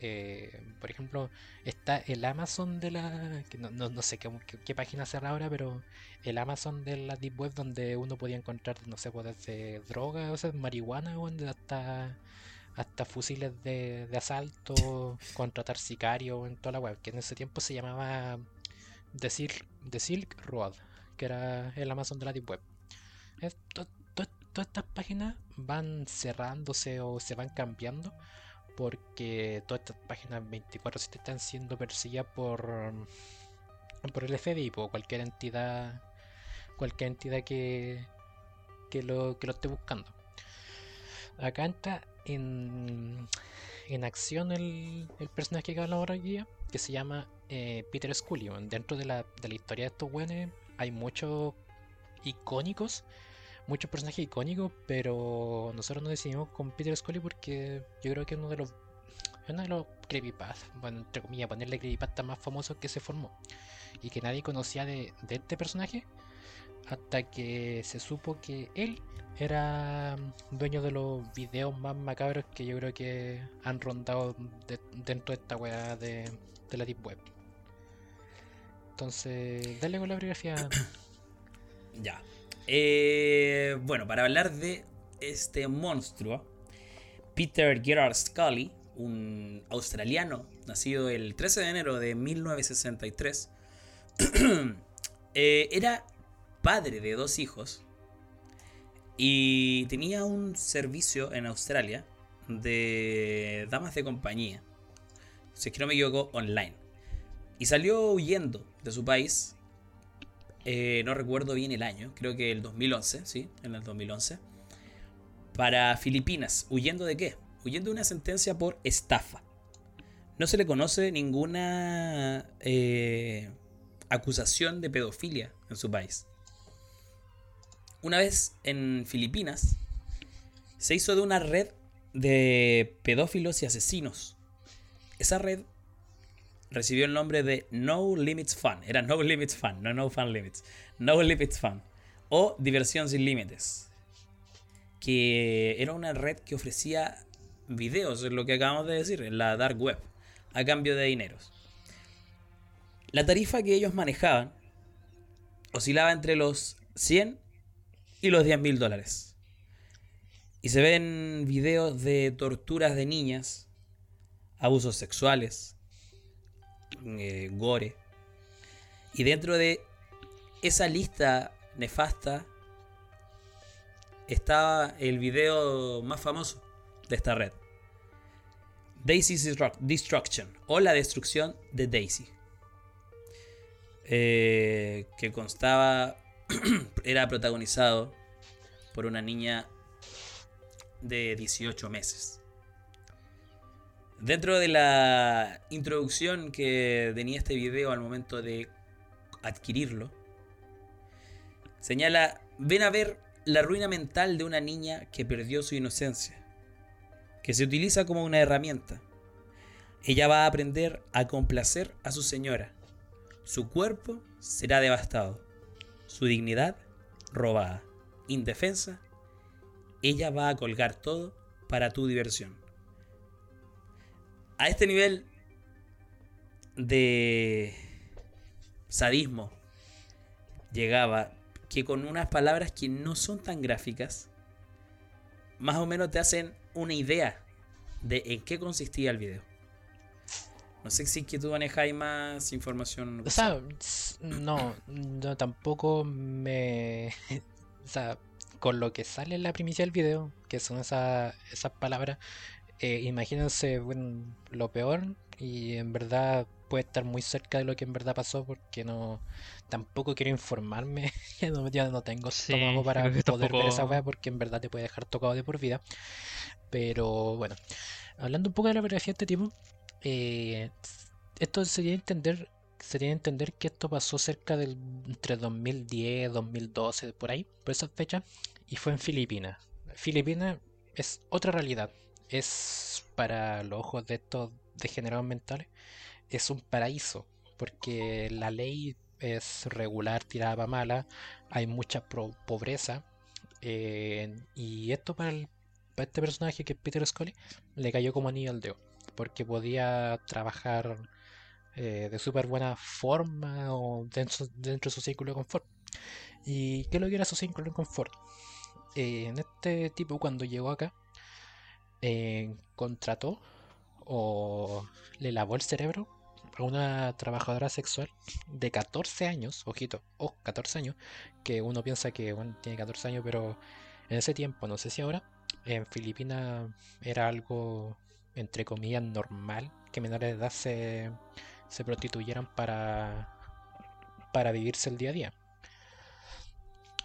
Eh, por ejemplo, está el Amazon de la. que no, no- no sé qué, página será ahora, pero el Amazon de la Deep Web donde uno podía encontrar, no sé, pues desde droga, o sea, marihuana, hasta hasta fusiles de, de asalto, contratar sicarios en toda la web, que en ese tiempo se llamaba The Silk, Road, que era el Amazon de la Deep Web. Todas estas páginas van cerrándose o se van cambiando porque todas estas páginas 24/7 están siendo perseguidas por por el FBI, por cualquier entidad cualquier entidad que que lo, que lo esté buscando. Acá entra en, en acción el, el personaje que habla ahora día, que se llama eh, Peter Scully. weón. Dentro de la, de la historia de estos weones hay muchos icónicos, muchos personajes icónicos, pero nosotros nos decidimos con Peter Scully porque yo creo que es uno de los uno de los creepypastas, bueno, entre comillas, ponerle creepypasta más famosos que se formó y que nadie conocía de, de este personaje hasta que se supo que él era dueño de los videos más macabros que yo creo que han rondado de- dentro de esta weá de, de la Deep Web. Entonces, dale con la biografía. Ya. Eh, bueno, para hablar de este monstruo, Peter Gerard Scully, un australiano nacido el 13 de enero de 1963, eh, era padre de dos hijos y tenía un servicio en Australia de damas de compañía, si es que no me equivoco, online. Y salió huyendo de su país eh, no recuerdo bien el año, creo que el 2011, sí, en el 2011, para Filipinas. ¿Huyendo de qué? Huyendo de una sentencia por estafa. No se le conoce ninguna eh, acusación de pedofilia en su país. Una vez en Filipinas, se hizo de una red de pedófilos y asesinos. Esa red recibió el nombre de No Limits Fun. Era No Limits Fun, no No Fun Limits. No Limits Fun. O Diversión sin Límites. Que era una red que ofrecía videos, es lo que acabamos de decir, en la Dark Web, a cambio de dineros. La tarifa que ellos manejaban oscilaba entre los 100 y los 10 mil dólares. Y se ven videos de torturas de niñas, abusos sexuales, eh, gore. Y dentro de esa lista nefasta estaba el video más famoso de esta red. Daisy's Destru- Destruction o la destrucción de Daisy. Eh, que constaba, era protagonizado por una niña de 18 meses. Dentro de la introducción que tenía este video al momento de adquirirlo, Señala, ven a ver la ruina mental de una niña que perdió su inocencia, que se utiliza como una herramienta. Ella va a aprender a complacer a su señora. Su cuerpo será devastado, su dignidad robada, indefensa. Ella va a colgar todo para tu diversión. A este nivel de sadismo llegaba que con unas palabras que no son tan gráficas, más o menos te hacen una idea de en qué consistía el video. No sé si es que tú manejáis más información. O sea, no, no tampoco me. O sea, con lo que sale en la primicia del video, que son esa- esas palabras, eh, imagínense bueno, lo peor y en verdad puede estar muy cerca de lo que en verdad pasó porque no tampoco quiero informarme, ya no, ya no tengo Sí, estómago para poder ver esa weá porque en verdad te puede dejar tocado de por vida. Pero bueno, hablando un poco de la biografía de este tipo, eh, esto sería entender, sería entender que esto pasó cerca del entre 2010, 2012, por ahí, por esa fecha, y fue en Filipinas. Filipinas es otra realidad. Es para los ojos de estos degenerados mentales, es un paraíso, porque la ley es regular, tirada para mala, hay mucha pobreza, eh, y esto para, el- este personaje que es Peter Scully le cayó como anillo al dedo, porque podía trabajar eh, de súper buena forma o dentro, de su círculo de confort. ¿Y qué lo que era su círculo de confort? Eh, en este tipo cuando llegó acá, contrató o le lavó el cerebro a una trabajadora sexual de 14 años, ojito, oh, 14 años, que uno piensa que tiene 14 años, pero en ese tiempo, no sé si ahora, en Filipinas era algo, entre comillas, normal que menores de edad se, se prostituyeran para, para vivirse el día a día.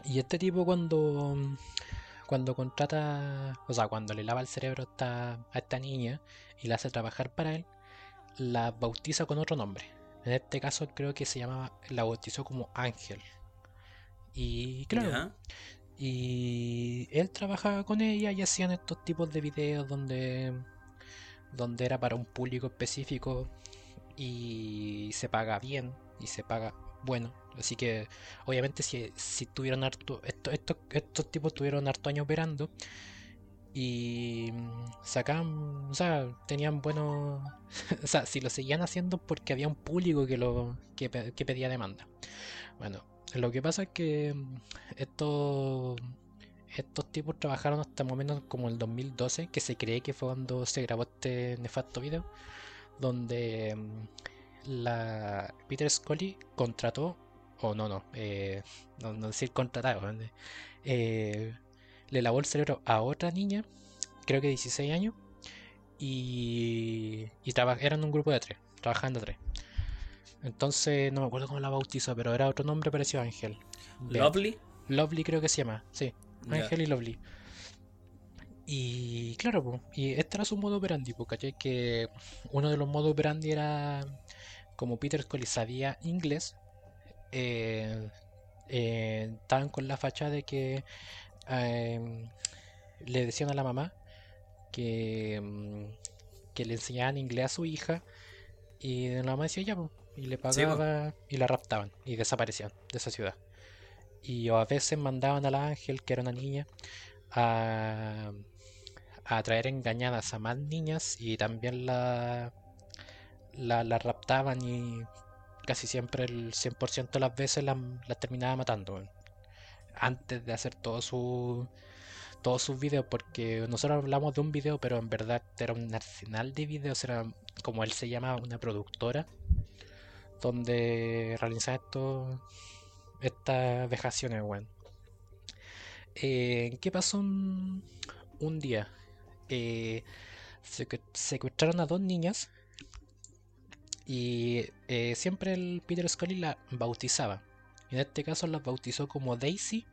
Y este tipo cuando, cuando contrata, o sea, cuando le lava el cerebro a esta, a esta niña y la hace trabajar para él, la bautiza con otro nombre. En este caso creo que se llamaba, la bautizó como Ángel. Y claro, Ya. y él trabajaba con ella y hacían estos tipos de videos donde, donde era para un público específico y se paga bien y se paga bueno. Así que obviamente si, si tuvieron harto, estos, estos, tipos tuvieron harto años operando y mm, sacaban, o sea, tenían buenos, o sea, si lo seguían haciendo porque había un público que lo que pedía demanda. Bueno, lo que pasa es que mm, estos estos tipos trabajaron hasta más o menos como el 2012, que se cree que fue cuando se grabó este nefasto video, donde mm, la Peter Scully contrató, o no, no, eh, no, no decir contratado, ¿eh? Le lavó el cerebro a otra niña, creo que 16 años, y, y eran un grupo de tres, trabajando tres. Entonces, no me acuerdo cómo la bautizó, pero era otro nombre parecido a Ángel. Lovely. Lovely creo que se llama, sí. Ángel y Lovely. Y claro, po, y este era su modo operandi, po, ¿cachai? Que uno de los modos operandi era como Peter Scully sabía inglés, eh, eh, estaban con la fachada de que eh, le decían a la mamá que, mm, que le enseñaban inglés a su hija y la mamá decía ya, y le Sí, pagaba y la raptaban y desaparecían de esa ciudad. Y a veces mandaban a la Ángel, que era una niña, a, a traer engañadas a más niñas y también la, la, la raptaban y casi siempre el 100% de las veces las, las terminaba matando. Antes de hacer todo su, todos sus videos, porque nosotros hablamos de un video, pero en verdad era un arsenal de videos, era como él se llamaba, una productora, donde realizaba estos estas vejaciones, weón. Eh, ¿qué pasó un, día? Eh, secu- secuestraron a dos niñas y eh, siempre el Peter Scully la bautizaba. En este caso las bautizó como Daisy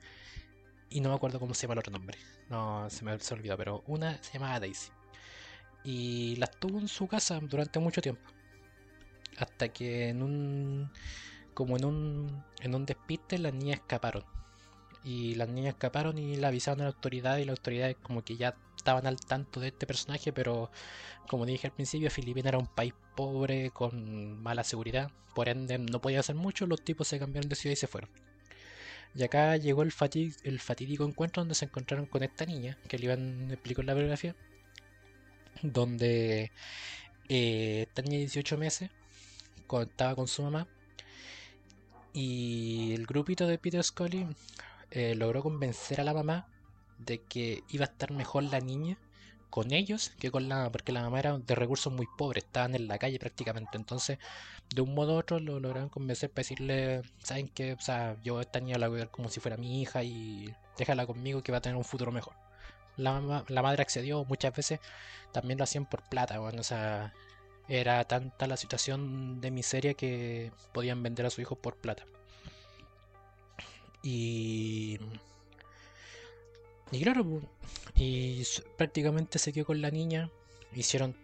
y no me acuerdo cómo se llama el otro nombre. No, se me se olvidó, pero una se llamaba Daisy. Y las tuvo en su casa durante mucho tiempo. Hasta que en un como en un en un despiste las niñas escaparon y las niñas escaparon y la avisaron a la autoridad y las autoridades como que ya estaban al tanto de este personaje, pero como dije al principio, Filipinas era un país pobre con mala seguridad, por ende no podía hacer mucho, los tipos se cambiaron de ciudad y se fueron. Y acá llegó el, fatídico encuentro donde se encontraron con esta niña, que le iban explicó en la biografía, donde eh, tenía 18 meses, estaba con su mamá, y el grupito de Peter Scully eh, logró convencer a la mamá de que iba a estar mejor la niña con ellos que con la mamá, porque la mamá era de recursos muy pobres, estaban en la calle prácticamente. Entonces, de un modo u otro, lo lograron convencer para decirle, ¿saben qué? O sea, yo esta niña la voy a cuidar como si fuera mi hija y déjala conmigo que va a tener un futuro mejor. La, mamá- la madre accedió, muchas veces también lo hacían por plata, bueno, o sea, era tanta la situación de miseria que podían vender a su hijo por plata. Y. Y claro, y prácticamente se quedó con la niña. Hicieron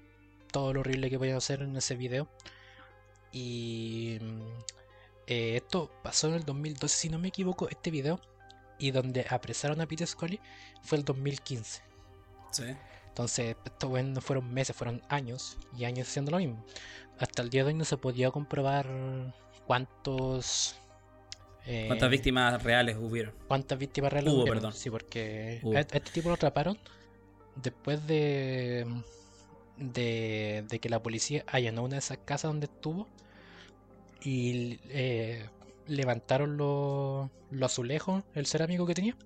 todo lo horrible que podían hacer en ese video. Y. mm, eh, esto pasó en el 2012, si no me equivoco, este video. Y donde apresaron a Peter Scully fue el 2015. Sí. Entonces, esto bueno, no fueron meses, fueron años y años haciendo lo mismo. Hasta el día de hoy no se podía comprobar cuántos. Eh, ¿Cuántas víctimas reales hubieron? cuántas víctimas reales Hubo, hubieron. perdón. Sí, porque Hubo. a este tipo lo atraparon después de, de, de que la policía allanó una de esas casas donde estuvo y eh, levantaron los los azulejos, el cerámico que tenía,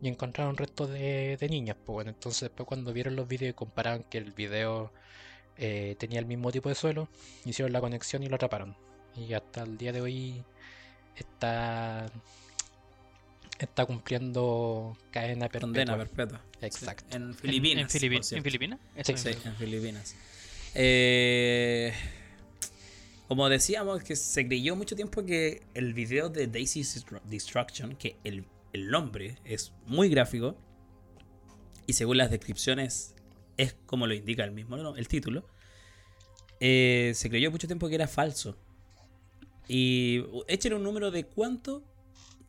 y encontraron restos de, de niñas. Pues bueno, entonces después cuando vieron los vídeos y compararon que el video eh, tenía el mismo tipo de suelo, hicieron la conexión y lo atraparon. Y hasta el día de hoy está está cumpliendo cadena perpetua. Condena perpetua. Exacto. En ¿En- Filipinas. ¿En. ¿En Filipinas? Eso Sí, Sí, mismo. en Filipinas. Eh, como decíamos, que se creyó mucho tiempo que el video de Daisy's Destru- Destruction, que el, el nombre es muy gráfico, y según las descripciones es como lo indica el mismo ¿no? el título, eh, se creyó mucho tiempo que era falso. Y echen un número de cuánto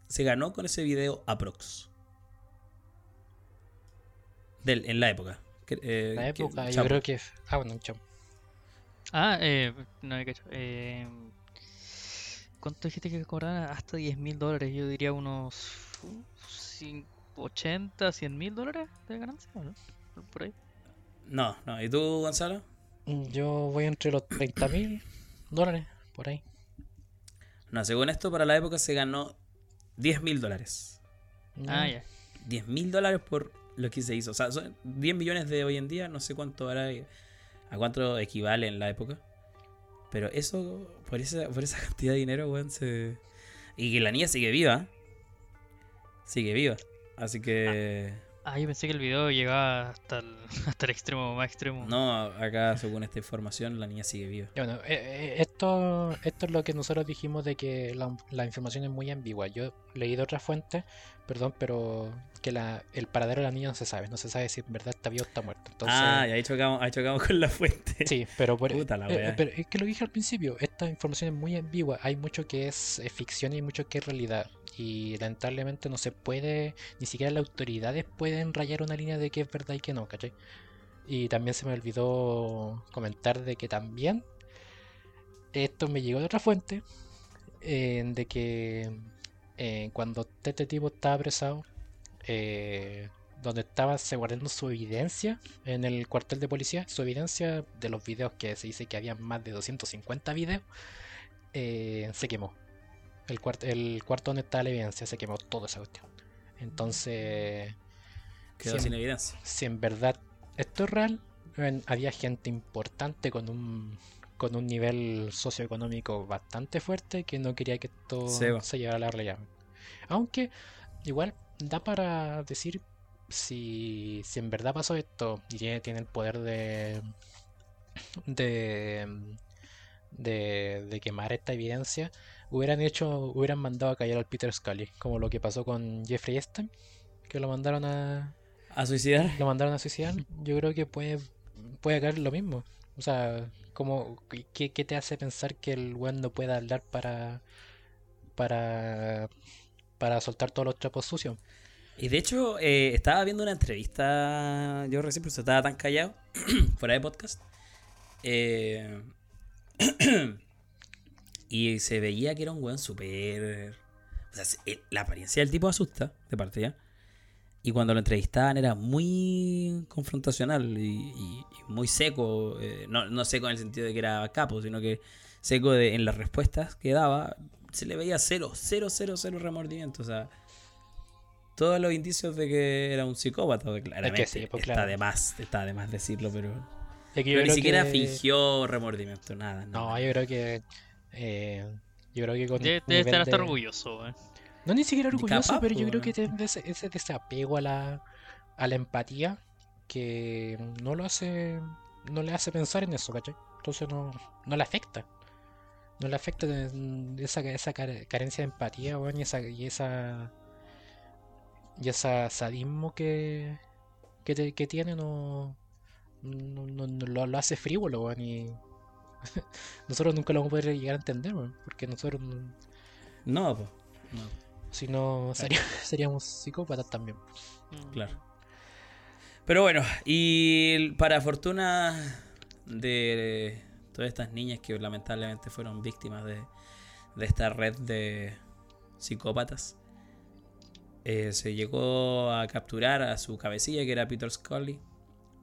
se ganó con ese video aprox. Del, en la época. Eh, la que- época, yo Chapo. creo que. Ah, bueno, chao. Ah, eh, no me cacho. Eh, ¿Cuánto dijiste que cobraba? Hasta 10 mil dólares. Yo diría unos uh, cin- 80, 100 mil dólares de ganancia, ¿o ¿no? Por ahí. No, no. ¿Y tú, Gonzalo? Yo voy entre los 30 mil dólares, por ahí. No, según esto, para la época se ganó 10 mil dólares. Ah, Mm, ya. 10 mil dólares por lo que se hizo. O sea, son 10 millones de hoy en día, no sé cuánto ahora, a cuánto equivale en la época. Pero eso, por esa, por esa cantidad de dinero, weón, se... Y que la niña sigue viva. Sigue viva. Así que... Ah, yo pensé que el video llegaba hasta el, hasta el extremo más extremo. No, acá, según esta información, la niña sigue viva. Bueno, eh, eh, esto, esto es lo que nosotros dijimos de que la, la información es muy ambigua. Yo leí de otras fuentes, perdón, pero que la, el paradero de la niña no se sabe. No se sabe si en verdad está vivo o está muerto. Entonces, ah, y ahí chocamos, ahí chocamos con la fuente. Sí, pero, por, Puta la eh, pero es que lo dije al principio, esta información es muy ambigua, hay mucho que es ficción y mucho que es realidad. Y lamentablemente no se puede, ni siquiera las autoridades pueden rayar una línea de qué es verdad y qué no, ¿cachai? Y también se me olvidó comentar de que también esto me llegó de otra fuente, eh, de que eh, cuando este tipo estaba apresado, eh, donde estaba guardando su evidencia en el cuartel de policía, su evidencia de los videos que se dice que había más de 250 videos, se quemó. El, cuart- el cuarto donde estaba la evidencia se quemó toda esa cuestión. Entonces, Quedó Sí. sin evidencia. si en verdad esto es real, en- había gente importante con un con un nivel socioeconómico bastante fuerte que no quería que esto se llevara a la realidad. Aunque igual da para decir si, si en verdad pasó esto y tiene, tiene el poder de de, de de quemar esta evidencia, hubieran hecho, hubieran mandado a callar al Peter Scully, como lo que pasó con Jeffrey Epstein, que lo mandaron a ¿A suicidar? lo mandaron a suicidar, yo creo que puede, puede caer lo mismo. O sea, como, ¿qué, qué te hace pensar que el weón no pueda hablar para, para, para soltar todos los trapos sucios. Y de hecho, eh, estaba viendo una entrevista, yo recién, pero estaba tan callado, fuera de podcast. Eh, y se veía que era un weón súper... O sea, se- eh, la apariencia del tipo asusta, de parte ya. Y cuando lo entrevistaban era muy confrontacional y, y- y muy seco. eh, no, no seco en el sentido de que era capo, sino que seco de- en las respuestas que daba. Se le veía cero, cero, cero, cero remordimiento. O sea, todos los indicios de que era un psicópata. de- Claramente, sí, pues, está claro. de más, está de más decirlo, pero, Es que yo pero ni siquiera que- fingió remordimiento, nada. No, nada. yo creo que. Eh, yo creo que con. Debe, debe estar hasta de- orgulloso, weón. No, ni siquiera orgulloso, capaz, pero yo creo que tiene ese, ese desapego a la, a la empatía que no lo hace. No le hace pensar en eso, ¿cachai? Entonces no, no le afecta. No le afecta esa, esa care- carencia de empatía, weón, y esa, y esa. Y ese sadismo que, que, te- que tiene no, no, no- no lo, lo hace frívolo, weón, y nosotros nunca lo vamos a poder llegar a entender, porque nosotros no- No, po, no. si no sería- seríamos psicópatas también. Mm. Claro. Pero bueno, y para fortuna de todas estas niñas que lamentablemente fueron víctimas de, de esta red de psicópatas, eh, se llegó a capturar a su cabecilla, que era Peter Scully,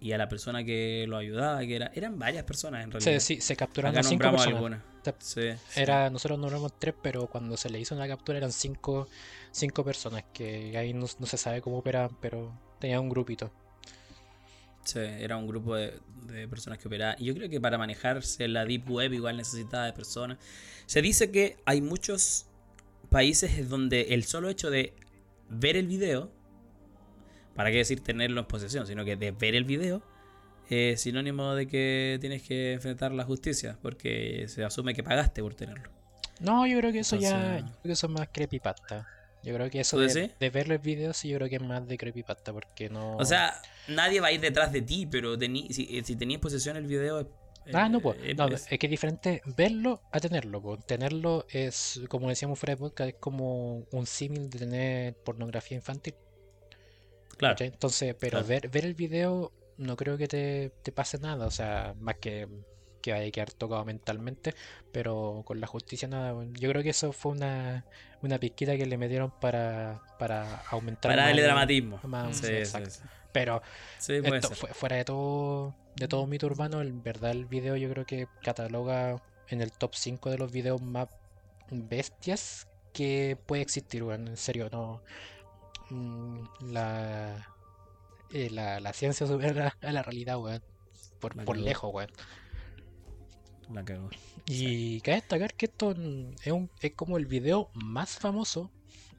y a la persona que lo ayudaba, que era, eran varias personas en realidad. Se, sí, se capturaron Acá cinco personas. algunas. Te- Sí, sí. Era, nosotros nombramos tres, pero cuando se le hizo una captura eran cinco, cinco personas, que ahí no, no se sabe cómo operaban, pero tenían un grupito. Sí, era un grupo de, de personas que operaban. Y yo creo que para manejarse la Deep Web igual necesitaba de personas. Se dice que hay muchos países donde el solo hecho de ver el video, para qué decir tenerlo en posesión, sino que de ver el video, es sinónimo de que tienes que enfrentar la justicia, porque se asume que pagaste por tenerlo. No, yo creo que eso ya, yo creo que eso es más creepypasta. Yo creo que eso ¿Tú de, de ver los videos, sí, yo creo que es más de creepypasta, porque no... O sea, nadie va a ir detrás de ti, pero tení- si, si tenías posesión el video... eh, Ah, no, pues. eh, No, es- es que es diferente verlo a tenerlo. Tenerlo es, como decíamos fuera de podcast, es como un símil de tener pornografía infantil. Entonces, pero Claro. ver, ver el video no creo que te, te pase nada. O sea, más que que vaya a quedar tocado mentalmente, pero con la justicia nada. Yo creo que eso fue una, una pizquita que le metieron para, para aumentar Para darle dramatismo. más- Sí, exacto. sí. Pero Sí, esto fue- fuera de todo de todo mito urbano, en verdad el video yo creo que cataloga en el top 5 de los videos más bestias que puede existir, weón. En serio, no. Mm, La, eh, la, la ciencia supera a la realidad, weón. Por, La por cagó. lejos, weón. La cagó. Y cabe destacar que esto es, un- es como el video más famoso.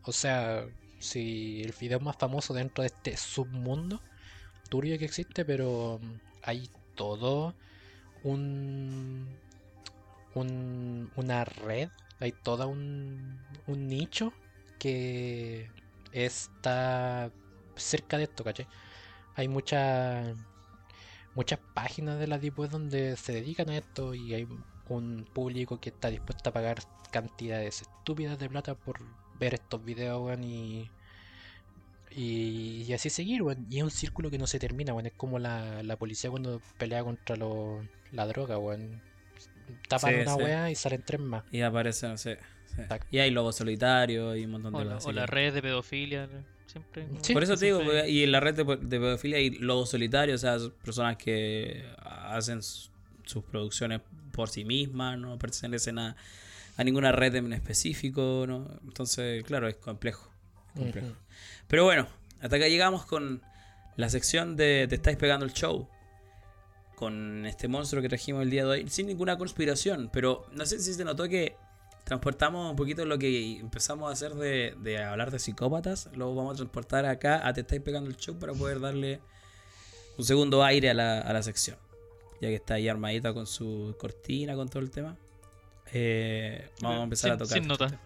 O sea, si el video más famoso dentro de este submundo turbio que existe, pero mm, hay todo un, un una red, hay todo un, un nicho que está cerca de esto, ¿cachai? Hay muchas muchas páginas de la Deep Web donde se dedican a esto y hay un público que está dispuesto a pagar cantidades estúpidas de plata por ver estos videos, weón, y, y, y así seguir, weón. Y es un círculo que no se termina, weón. Es como la, la policía cuando pelea contra lo- la droga, weón. Tapan Sí, una sí. weá y salen tres más. Y aparece, no sé. Sí. Y hay lobos solitarios y un montón de O cosas. o así la red de pedofilia. Siempre. Sí, Por eso te digo, siempre- y en la red de, de pedofilia hay lobos solitarios, o sea, personas que hacen sus producciones por sí mismas, no pertenecen a, a ninguna red en específico, ¿no? Entonces, claro, es complejo. es complejo. Pero bueno, hasta acá llegamos con la sección de Te estáis pegando el show. Con este monstruo que trajimos el día de hoy, sin ninguna conspiración. Pero no sé si se notó que transportamos un poquito lo que empezamos a hacer de, de hablar de psicópatas. Lo vamos a transportar acá a Te estáis pegando el show para poder darle un segundo aire a la, a la sección. Ya que está ahí armadita con su cortina, con todo el tema. Eh, vamos a empezar sin, a tocar. Sin nota.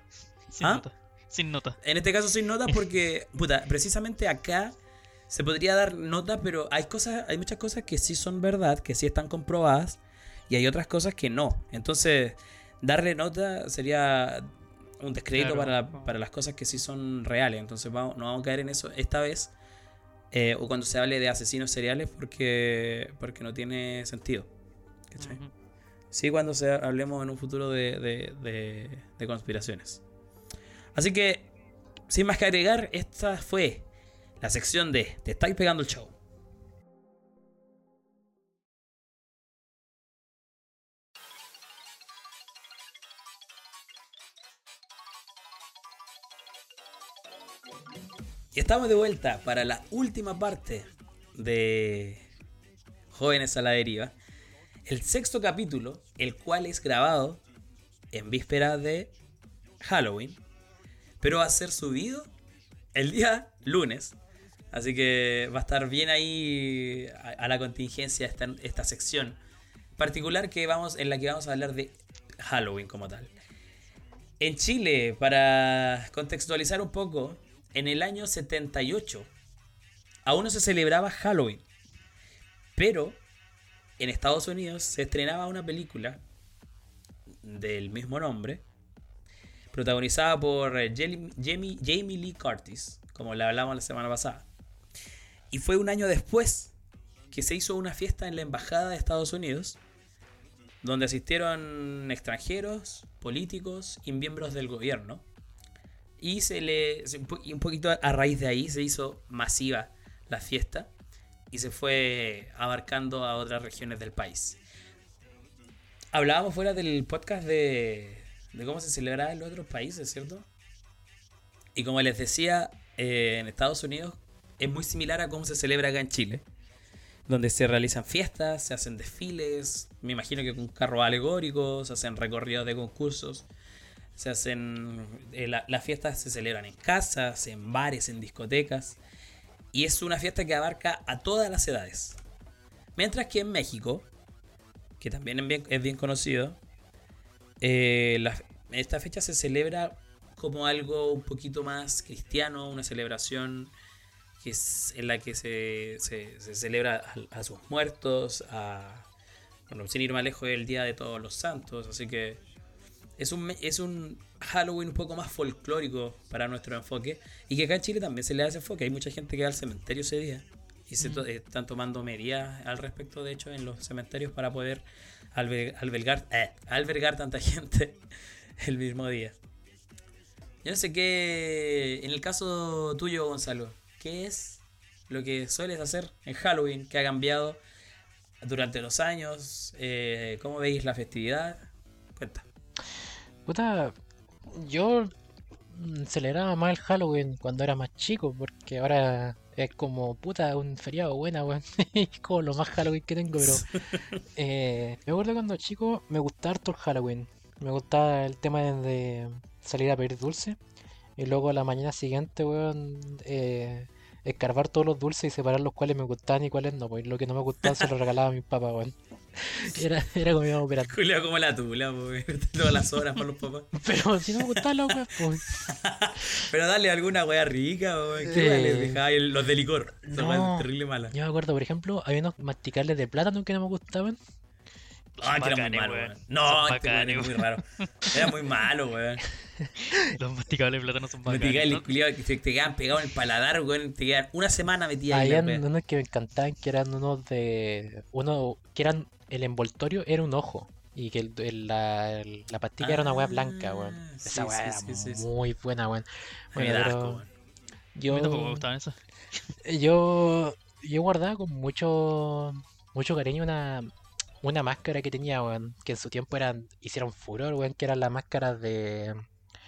Sin ¿Ah? nota. Sin nota. En este caso sin notas porque, puta, precisamente acá se podría dar nota, pero hay cosas, hay muchas cosas que sí son verdad, que sí están comprobadas, y hay otras cosas que no. Entonces, darle nota sería un descrédito Claro. para, la- para las cosas que sí son reales. Entonces vamos, no vamos a caer en eso esta vez. eh, o cuando se hable de asesinos seriales porque, porque no tiene sentido. ¿cachai? Sí, cuando se, hablemos en un futuro de, de- de- de conspiraciones. Así que, sin más que agregar, esta fue la sección de Te estáis pegando el show. Y estamos de vuelta para la última parte de Jóvenes a la Deriva. El sexto capítulo, el cual es grabado en víspera de Halloween, pero va a ser subido el día lunes. Así que va a estar bien ahí a, la contingencia esta, esta sección particular que vamos, en la que vamos a hablar de Halloween como tal. En Chile, para contextualizar un poco, en el año 78 aún no se celebraba Halloween. Pero en Estados Unidos se estrenaba una película del mismo nombre, protagonizada por eh, Jamie Lee Curtis, como le hablamos la semana pasada. Y fue un año después que se hizo una fiesta en la Embajada de Estados Unidos, donde asistieron extranjeros, políticos y miembros del gobierno. Y se le. y un poquito a raíz de ahí se hizo masiva la fiesta y se fue abarcando a otras regiones del país. Hablábamos fuera del podcast de, de cómo se celebraba en los otros países, ¿cierto? Y como les decía, eh, en Estados Unidos es muy similar a cómo se celebra acá en Chile, donde se realizan fiestas, se hacen desfiles, me imagino que con carros alegóricos, se hacen recorridos de concursos, se hacen... eh, la- las fiestas se celebran en casas, en bares, en discotecas, y es una fiesta que abarca a todas las edades. Mientras que en México, que también es bien, conocido, eh, esta fecha se celebra como algo un poquito más cristiano, una celebración que es en la que se, se- se celebra a, a sus muertos, a, bueno, sin ir más lejos, el Día de Todos los Santos, así que es un, es un Halloween un poco más folclórico para nuestro enfoque y que acá en Chile también se le da ese enfoque, hay mucha gente que va al cementerio ese día y se to- eh, están tomando medidas al respecto, de hecho, en los cementerios para poder alber- albergar, eh, albergar tanta gente el mismo día. Yo no sé qué, en el caso tuyo, Gonzalo, ¿qué es lo que sueles hacer en Halloween que ha cambiado durante los años? Eh, ¿Cómo veis la festividad? Cuenta. Puta, yo mm, celebraba más el Halloween cuando era más chico, porque ahora es como, puta, un feriado buena, weón. Es como lo más Halloween que tengo, pero eh, me acuerdo cuando chico me gustaba harto el Halloween. Me gustaba el tema de, de salir a pedir dulce y luego a la mañana siguiente, weón, eh, escarbar todos los dulces y separar los cuales me gustaban y cuáles no, pues lo que no me gustaban se los regalaba a mi papá, weón. Era, era como íbamos operando. Julio como la tula, todas las horas para los papás. Pero si no me gustaban los weón, pues. Pero dale alguna wea rica, ¿qué Eh, les dejaba? El- Los de licor. No. terrible malas. Yo me acuerdo, por ejemplo, había unos masticables de plátano que no me gustaban. Ah, que era muy malo, weón. No, este muy raro. Era muy malo, weón. Los masticables de plátano son bacanes. el ¿no? que te, te quedaban pegados en el paladar, weón. Te quedan una semana metida ahí. Habían unos que me encantaban, que eran unos de. Uno que eran. El envoltorio era un ojo. Y que el- el- la, el- la pastilla era una weá blanca, weón. Ah, Esa weá sí, era sí, muy buena, weón. Bueno, pero asco, weón. A mí tampoco me yo, yo, yo guardaba con mucho, mucho cariño una, una máscara que tenía, weón. Que en su tiempo eran, hicieron furor, weón. Que eran las máscaras de,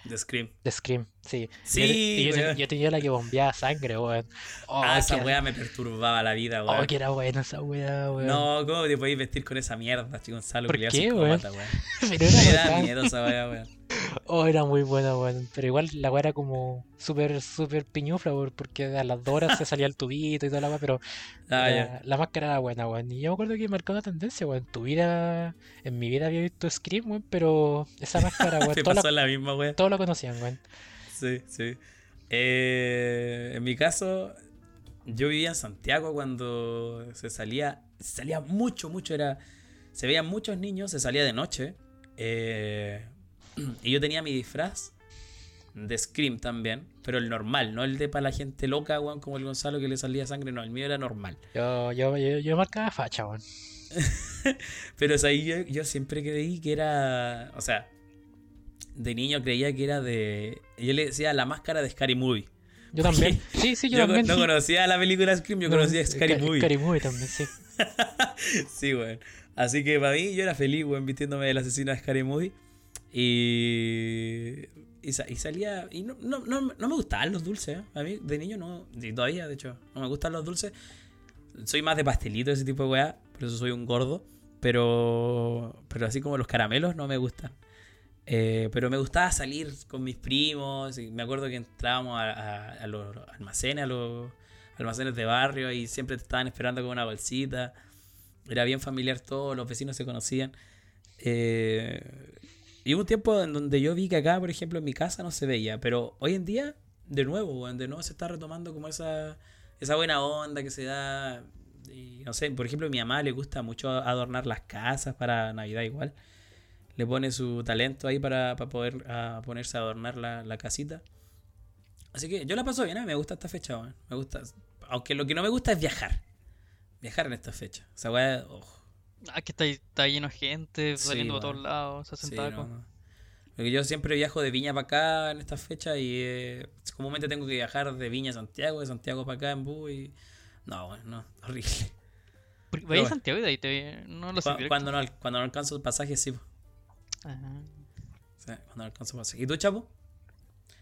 The Scream. de Scream, sí. Sí, yo, yo, yo tenía la que bombeaba sangre, weón. Oh, ah, esa weá me perturbaba la vida, Oh, weón. que era buena esa weá, weón. No, ¿cómo te podéis vestir con esa mierda, chico Gonzalo? ¿Por qué, weón? Pero era Me da bacán. miedo esa weá, weón. Oh, era muy buena, weón. Pero igual la weá era como súper, súper piñufla, weón, porque a las dos horas se salía el tubito y toda la weá, pero Ah, la, la máscara era buena, weón. Y yo me acuerdo que marcó una tendencia, weón. Tu vida, en mi vida había visto Scream, weón, pero esa máscara, weón, Te pasó la, la misma weá. todos la conocían, weón. Sí, sí. Eh, en mi caso, yo vivía en Santiago cuando se salía, se salía mucho, mucho, era, se veían muchos niños, se salía de noche, eh, y yo tenía mi disfraz de Scream también, pero el normal, no el de para la gente loca, weón, como el Gonzalo que le salía sangre, no, el mío era normal. Yo, yo, yo, yo marcaba facha, weón. Pero o sea, yo, yo siempre creí que era, o sea, de niño creía que era de, yo le decía la máscara de Scary Movie. Yo también. Sí, sí, yo, Yo también. no sí. conocía la película Scream, yo No, conocía eh, Scary Ca- Movie. Scary Movie también, sí. Sí, weón. Así que para mí yo era feliz, weón, vistiéndome del asesino de Scary Movie. Y, y, sa- y salía... Y no, no, no, no me gustaban los dulces, ¿eh? A mí de niño no... Todavía, de hecho, no me gustan los dulces. Soy más de pastelito, ese tipo de weá. Por eso soy un gordo. Pero, pero así como los caramelos no me gustan. Eh, pero me gustaba salir con mis primos. Me acuerdo que entrábamos a, a- a los almacenes, a los almacenes de barrio y siempre te estaban esperando con una bolsita. Era bien familiar todo, los vecinos se conocían. Eh, y hubo un tiempo en donde yo vi que acá, por ejemplo, en mi casa no se veía, pero hoy en día, de nuevo, de nuevo se está retomando como esa, esa buena onda que se da. Y no sé, por ejemplo, a mi mamá le gusta mucho adornar las casas para Navidad igual. Le pone su talento ahí para, para poder ponerse a adornar la, la casita. Así que yo la paso bien, ¿eh? me gusta esta fecha, weón. Me gusta. Aunque lo que no me gusta es viajar. Viajar en esta fecha. O sea, Ah, que está, está lleno de gente, Sí, saliendo por weón. todos lados, se hacen Sí, tacos. no, no. Porque yo siempre viajo de Viña para acá en esta fecha y eh, comúnmente tengo que viajar de Viña a Santiago, de Santiago para acá en bus y... No, bueno, no, horrible. Vaya a bueno. Santiago y de ahí te, no lo sé. Cu- cuando, no, cuando no alcanzo el pasaje, sí. Ajá. Sí, cuando no alcanzo el pasaje. ¿Y tú, Chapo?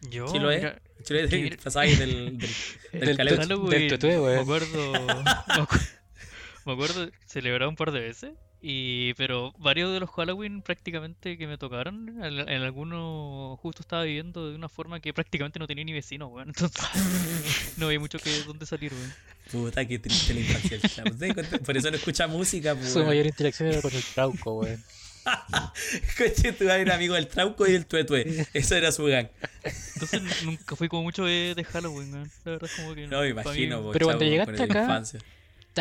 Yo, ¿Sí lo es? mira, que el pasaje del, del, del Del me acu- me acuerdo celebrar un par de veces y pero varios de los Halloween prácticamente que me tocaron, en, en algunos justo estaba viviendo de una forma que prácticamente no tenía ni vecino, weón. Entonces no había mucho que dónde salir, weón. Puta, qué triste la infancia del Chapo. ¿Te das cuenta? Por eso no escucha música, pues. Su mayor interacción era con el trauco, weón. Coche, tú eres amigo del Trauco y del Tuetue. Eso era su gang. Entonces nunca fui como mucho de, de Halloween, weón. La verdad es como que No, mí- imagino, po, Pero cuando llegaste con la acá- infancia.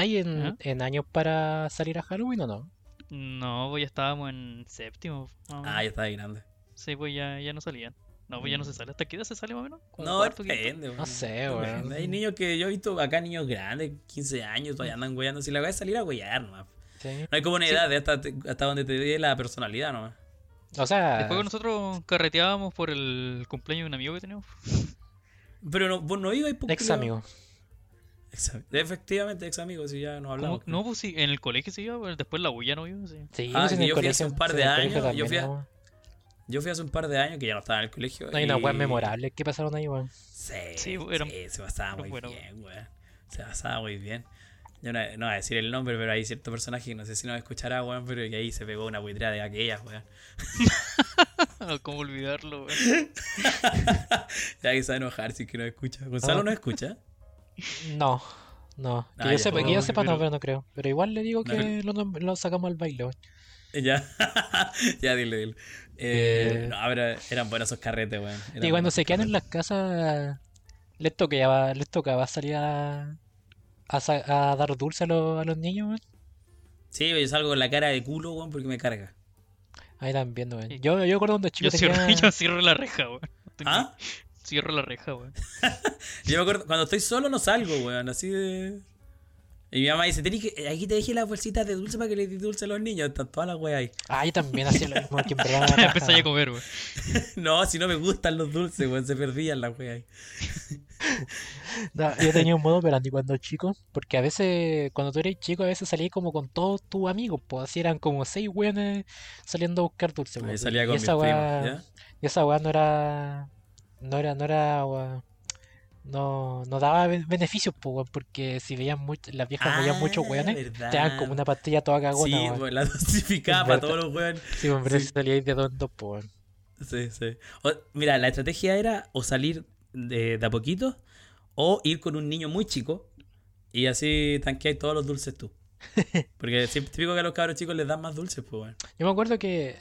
¿Estás en, ¿Ah? en años para salir a Halloween o no? No, pues ya estábamos en séptimo. Ah, ya estaba grande. Sí, pues ya, ya no salían. No, pues ya no se sale. ¿Hasta qué edad se sale más o menos? ¿Como No, cuarto, depende. No sé, Depende. weón. Hay niños que yo he visto acá, niños grandes, 15 años, todavía andan weyando. Si la voy a salir a weyar nomás. Sí. No hay como una Sí. edad de hasta, hasta donde te dé la personalidad nomás. O sea, Después nosotros carreteábamos por el cumpleaños de un amigo que teníamos. Pero no, vos no ibas por ex amigo. Ex Efectivamente, ex amigo, si ya nos ¿Cómo? hablamos. No, pues sí, en el colegio se iba, pero después la ya no iba. Sí. Sí, Ah, pues en que el yo fui hace colegio. un par de años, yo fui a- ¿no? Yo fui hace un par de años que ya no estaba en el colegio. No hay una weas memorables que pasaron ahí, weón. Sí, Sí, sí, se pasaba muy bien, weón. Se pasaba muy bien. Yo no, no voy a decir el nombre, pero hay cierto personaje que no sé si nos escuchará, weón, pero que ahí se pegó una buitrea de aquellas, weón. ¿Cómo olvidarlo, weón? Ya que se va a enojar si es que no escucha. Gonzalo Ah. no escucha. No, no. Que Ah, yo ya, sepa, que no, yo sepa no, pero- no creo. Pero igual le digo No, que lo, nom- lo sacamos al baile, weón. Ya, ya dile, dile. Eh, Eh. No, pero eran buenos esos carretes, weón. Y cuando se quedan en las casas, les tocaba, les tocaba salir a, a, a dar dulce a, los- a los niños, weón. Sí, yo salgo con la cara de culo, weón, porque me carga. Ahí también, weón. Yo, yo recuerdo cuando chico Yo cierro, yo cierro la reja, weón. No ¿Ah? Cierro la reja, weón. Yo me acuerdo, cuando estoy solo no salgo, weón, así de... Y mi mamá dice, "Tenés que, aquí te dejé las bolsitas de dulce para que le des dulce a los niños. Están todas las weas ahí. Ah, yo también hacía lo mismo, que en verdad Empecé a comer, weón. No, si no me gustan los dulces, weón, se perdían las weas ahí. No, yo tenía un modo operandi cuando chico, porque a veces, cuando tú eres chico, a veces salías como con todos tus amigos, pues así eran como seis weones saliendo a buscar dulce, salía y con mis esa primos, weá, ¿ya? y esa weá no era, no era, no era, no, no daba be- beneficios, pues, weón, porque si veían mucho, las viejas veían muchos Ah, weones, verdad. te daban como una pastilla toda cagona, Sí, weón. pues, la dosificaba para todos los weones. Sí, en verdad sí. salíais de dos dos, pues, weón. Sí, sí. O- mira, la estrategia era o salir de, de a poquito o ir con un niño muy chico y así tanqueáis todos los dulces tú. Porque siempre típico que a los cabros chicos les dan más dulces, pues, weón. Yo me acuerdo que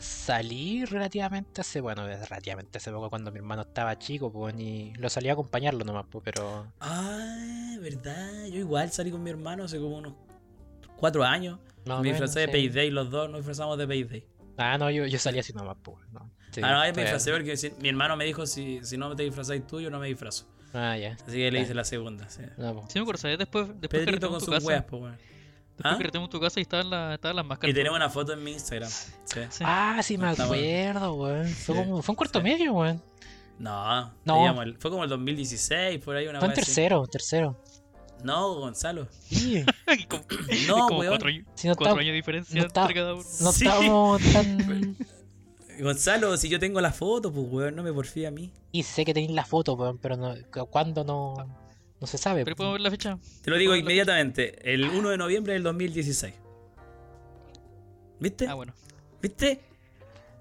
salí relativamente hace, bueno, relativamente hace poco cuando mi hermano estaba chico, pues, y lo salí a acompañarlo nomás, pues, pero... Ah, verdad. Yo igual salí con mi hermano hace como unos cuatro años. me menos, disfracé de sí. Payday los dos, nos disfrazamos de Payday. Ah, no, yo, yo salí así nomás, pues. No. Sí, ah, no, yo me disfracé porque si- mi hermano me dijo: si, si no te disfrazáis tú, yo no me disfrazo. Ah, ya. Así que le hice la segunda. Sí. No. Sí, me acuerdo. Después, después Pedrito con sus weas, pues, weón. Después ¿Ah? carreteamos tu casa y estaban, la- estaban las máscaras. Y tenemos una foto en mi Instagram. Sí. Sí. Ah, sí me acuerdo, weón. Fue, Sí, como, fue un cuarto sí. medio, weón. No, No. fue como el 2016, por ahí una Fue en así. tercero, tercero. No, Gonzalo. Sí, Y como- No, como weón. cuatro, años, si no, cuatro años de diferencia no entre cada uno. no Sí. estábamos tan... Gonzalo, si yo tengo la foto, pues weón, no me porfía a mí. Y sé que tenéis la foto, weón, pero no, cu- ¿cuándo no, no se sabe? Pero podemos ver la fecha. Te lo digo inmediatamente, el 1 de noviembre del 2016. ¿Viste? Ah, bueno. ¿Viste?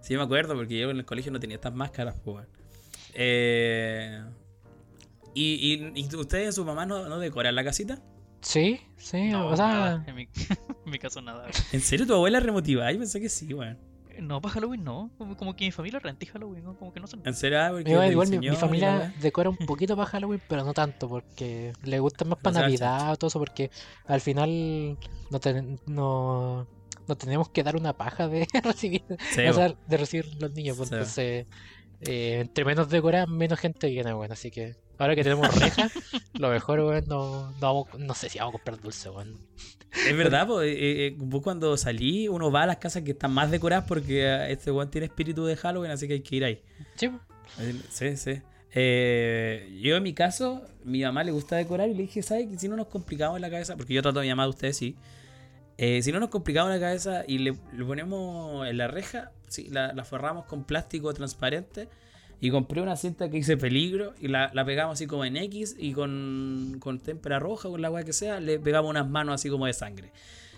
Sí, me acuerdo, porque yo en el colegio no tenía estas máscaras, pues weón. Eh... ¿Y, y, y ustedes en su mamá no, no decoran la casita? Sí, sí, No, o sea... nada, en, mi, en mi caso nada. ¿En serio tu abuela remotiva? Yo pensé que sí, weón. No, para Halloween no. Como, como que mi familia renta Halloween, ¿no? Como que no sé. ¿En serio? Porque Igual, del igual mi, familia decora un poquito para Halloween, pero no tanto, porque le gusta más para No Navidad o todo eso, porque al final no, ten- no, no tenemos que dar una paja de recibir, Sí, o sea, de recibir los niños, pues, Sí. entonces eh, entre menos decorar, menos gente viene, bueno, así que ahora que tenemos rejas, lo mejor, weón, no, no, vamos, no sé si vamos a comprar dulce, weón. Es verdad, pues, eh, eh, vos cuando salí, uno va a las casas que están más decoradas porque eh, este weón tiene espíritu de Halloween, así que hay que ir ahí. Sí, po. Sí, sí. Eh, yo en mi caso, mi mamá le gusta decorar y le dije, ¿sabes? Que si no nos complicamos en la cabeza, porque yo trato a mi mamá de ustedes, sí. Eh, si no nos complicamos la cabeza y le, le ponemos en la reja, sí, la, la forramos con plástico transparente y compré una cinta que dice peligro y la, la pegamos así como en X y con, con témpera roja, con la weá que sea, le pegamos unas manos así como de sangre.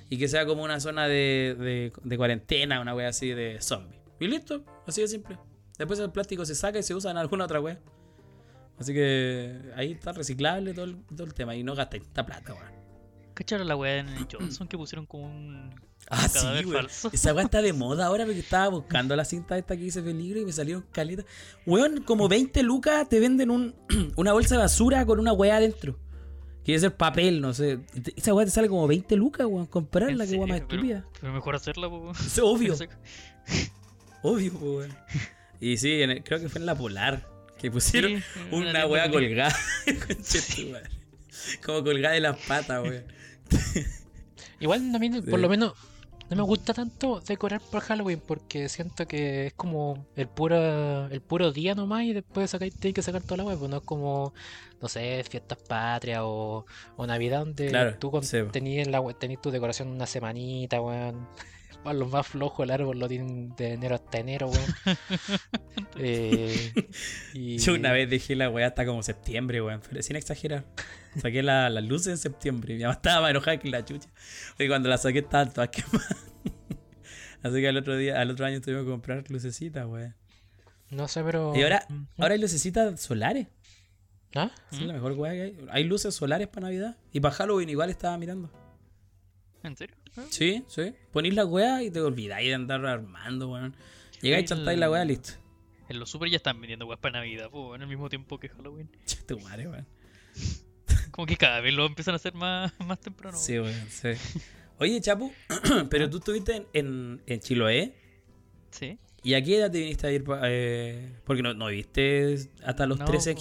Y que sea como una zona de, de, de cuarentena, una weá así de zombie. Y listo, así de simple. Después el plástico se saca y se usa en alguna otra weá. Así que ahí está reciclable todo el, todo el tema y no gastáis tanta plata, weón. ¿Cacharon la weá en el Johnson que pusieron como un Ah, sí, weón. falso? Esa weá está de moda ahora porque estaba buscando la cinta esta que dice peligro y me salieron caletas. Weón, como 20 lucas te venden un, una bolsa de basura con una weá adentro. Quiere ser papel, no sé. Esa weá te sale como 20 lucas, weón. Comprarla, ¿En que weá más serio? Pero- estúpida. Pero mejor hacerla, po. Es obvio, obvio, weón. Y sí, el- creo que fue en la Polar que pusieron Sí, una weá colgada. Como colgada de las patas, weón. Igual Sí. por lo menos, no me gusta tanto decorar por Halloween porque siento que es como el puro, el puro día nomás y después sacar, tienes que sacar toda la web, pues no es como, no sé, fiestas patrias o, o Navidad donde Claro, tú sí, tenías, la, tenés tu decoración una semanita, weón. Para los más flojos el árbol lo tienen de enero hasta enero, weón. Eh, y... Yo una vez dejé la weá hasta como septiembre, weón. Pero sin exagerar. Saqué la- las luces en septiembre. y Mi mamá estaba más enojada que la chucha. Y cuando las saqué estaban todas quemadas. Así que al otro día, al otro año tuvimos que comprar lucecitas, weón. No sé, pero... Y ahora, ahora hay lucecitas solares. ¿Ah? Es la mejor weá que hay. Hay luces solares para Navidad. Y para Halloween igual estaba mirando. ¿En serio? Ah, Sí, sí. Ponís la weá y te olvidáis de andar armando, weón. Llegáis, chantáis la weá, listo. En los super ya están vendiendo weas para Navidad, po, en el mismo tiempo que Halloween. Che, tu madre, weón. Como que cada vez lo empiezan a hacer más, más temprano. Sí, weón, sí. Oye, Chapu, pero tú estuviste en, en, en Chiloé. Sí. ¿Y a qué edad te viniste a ir? eh, porque no, no viviste hasta los No, 13 en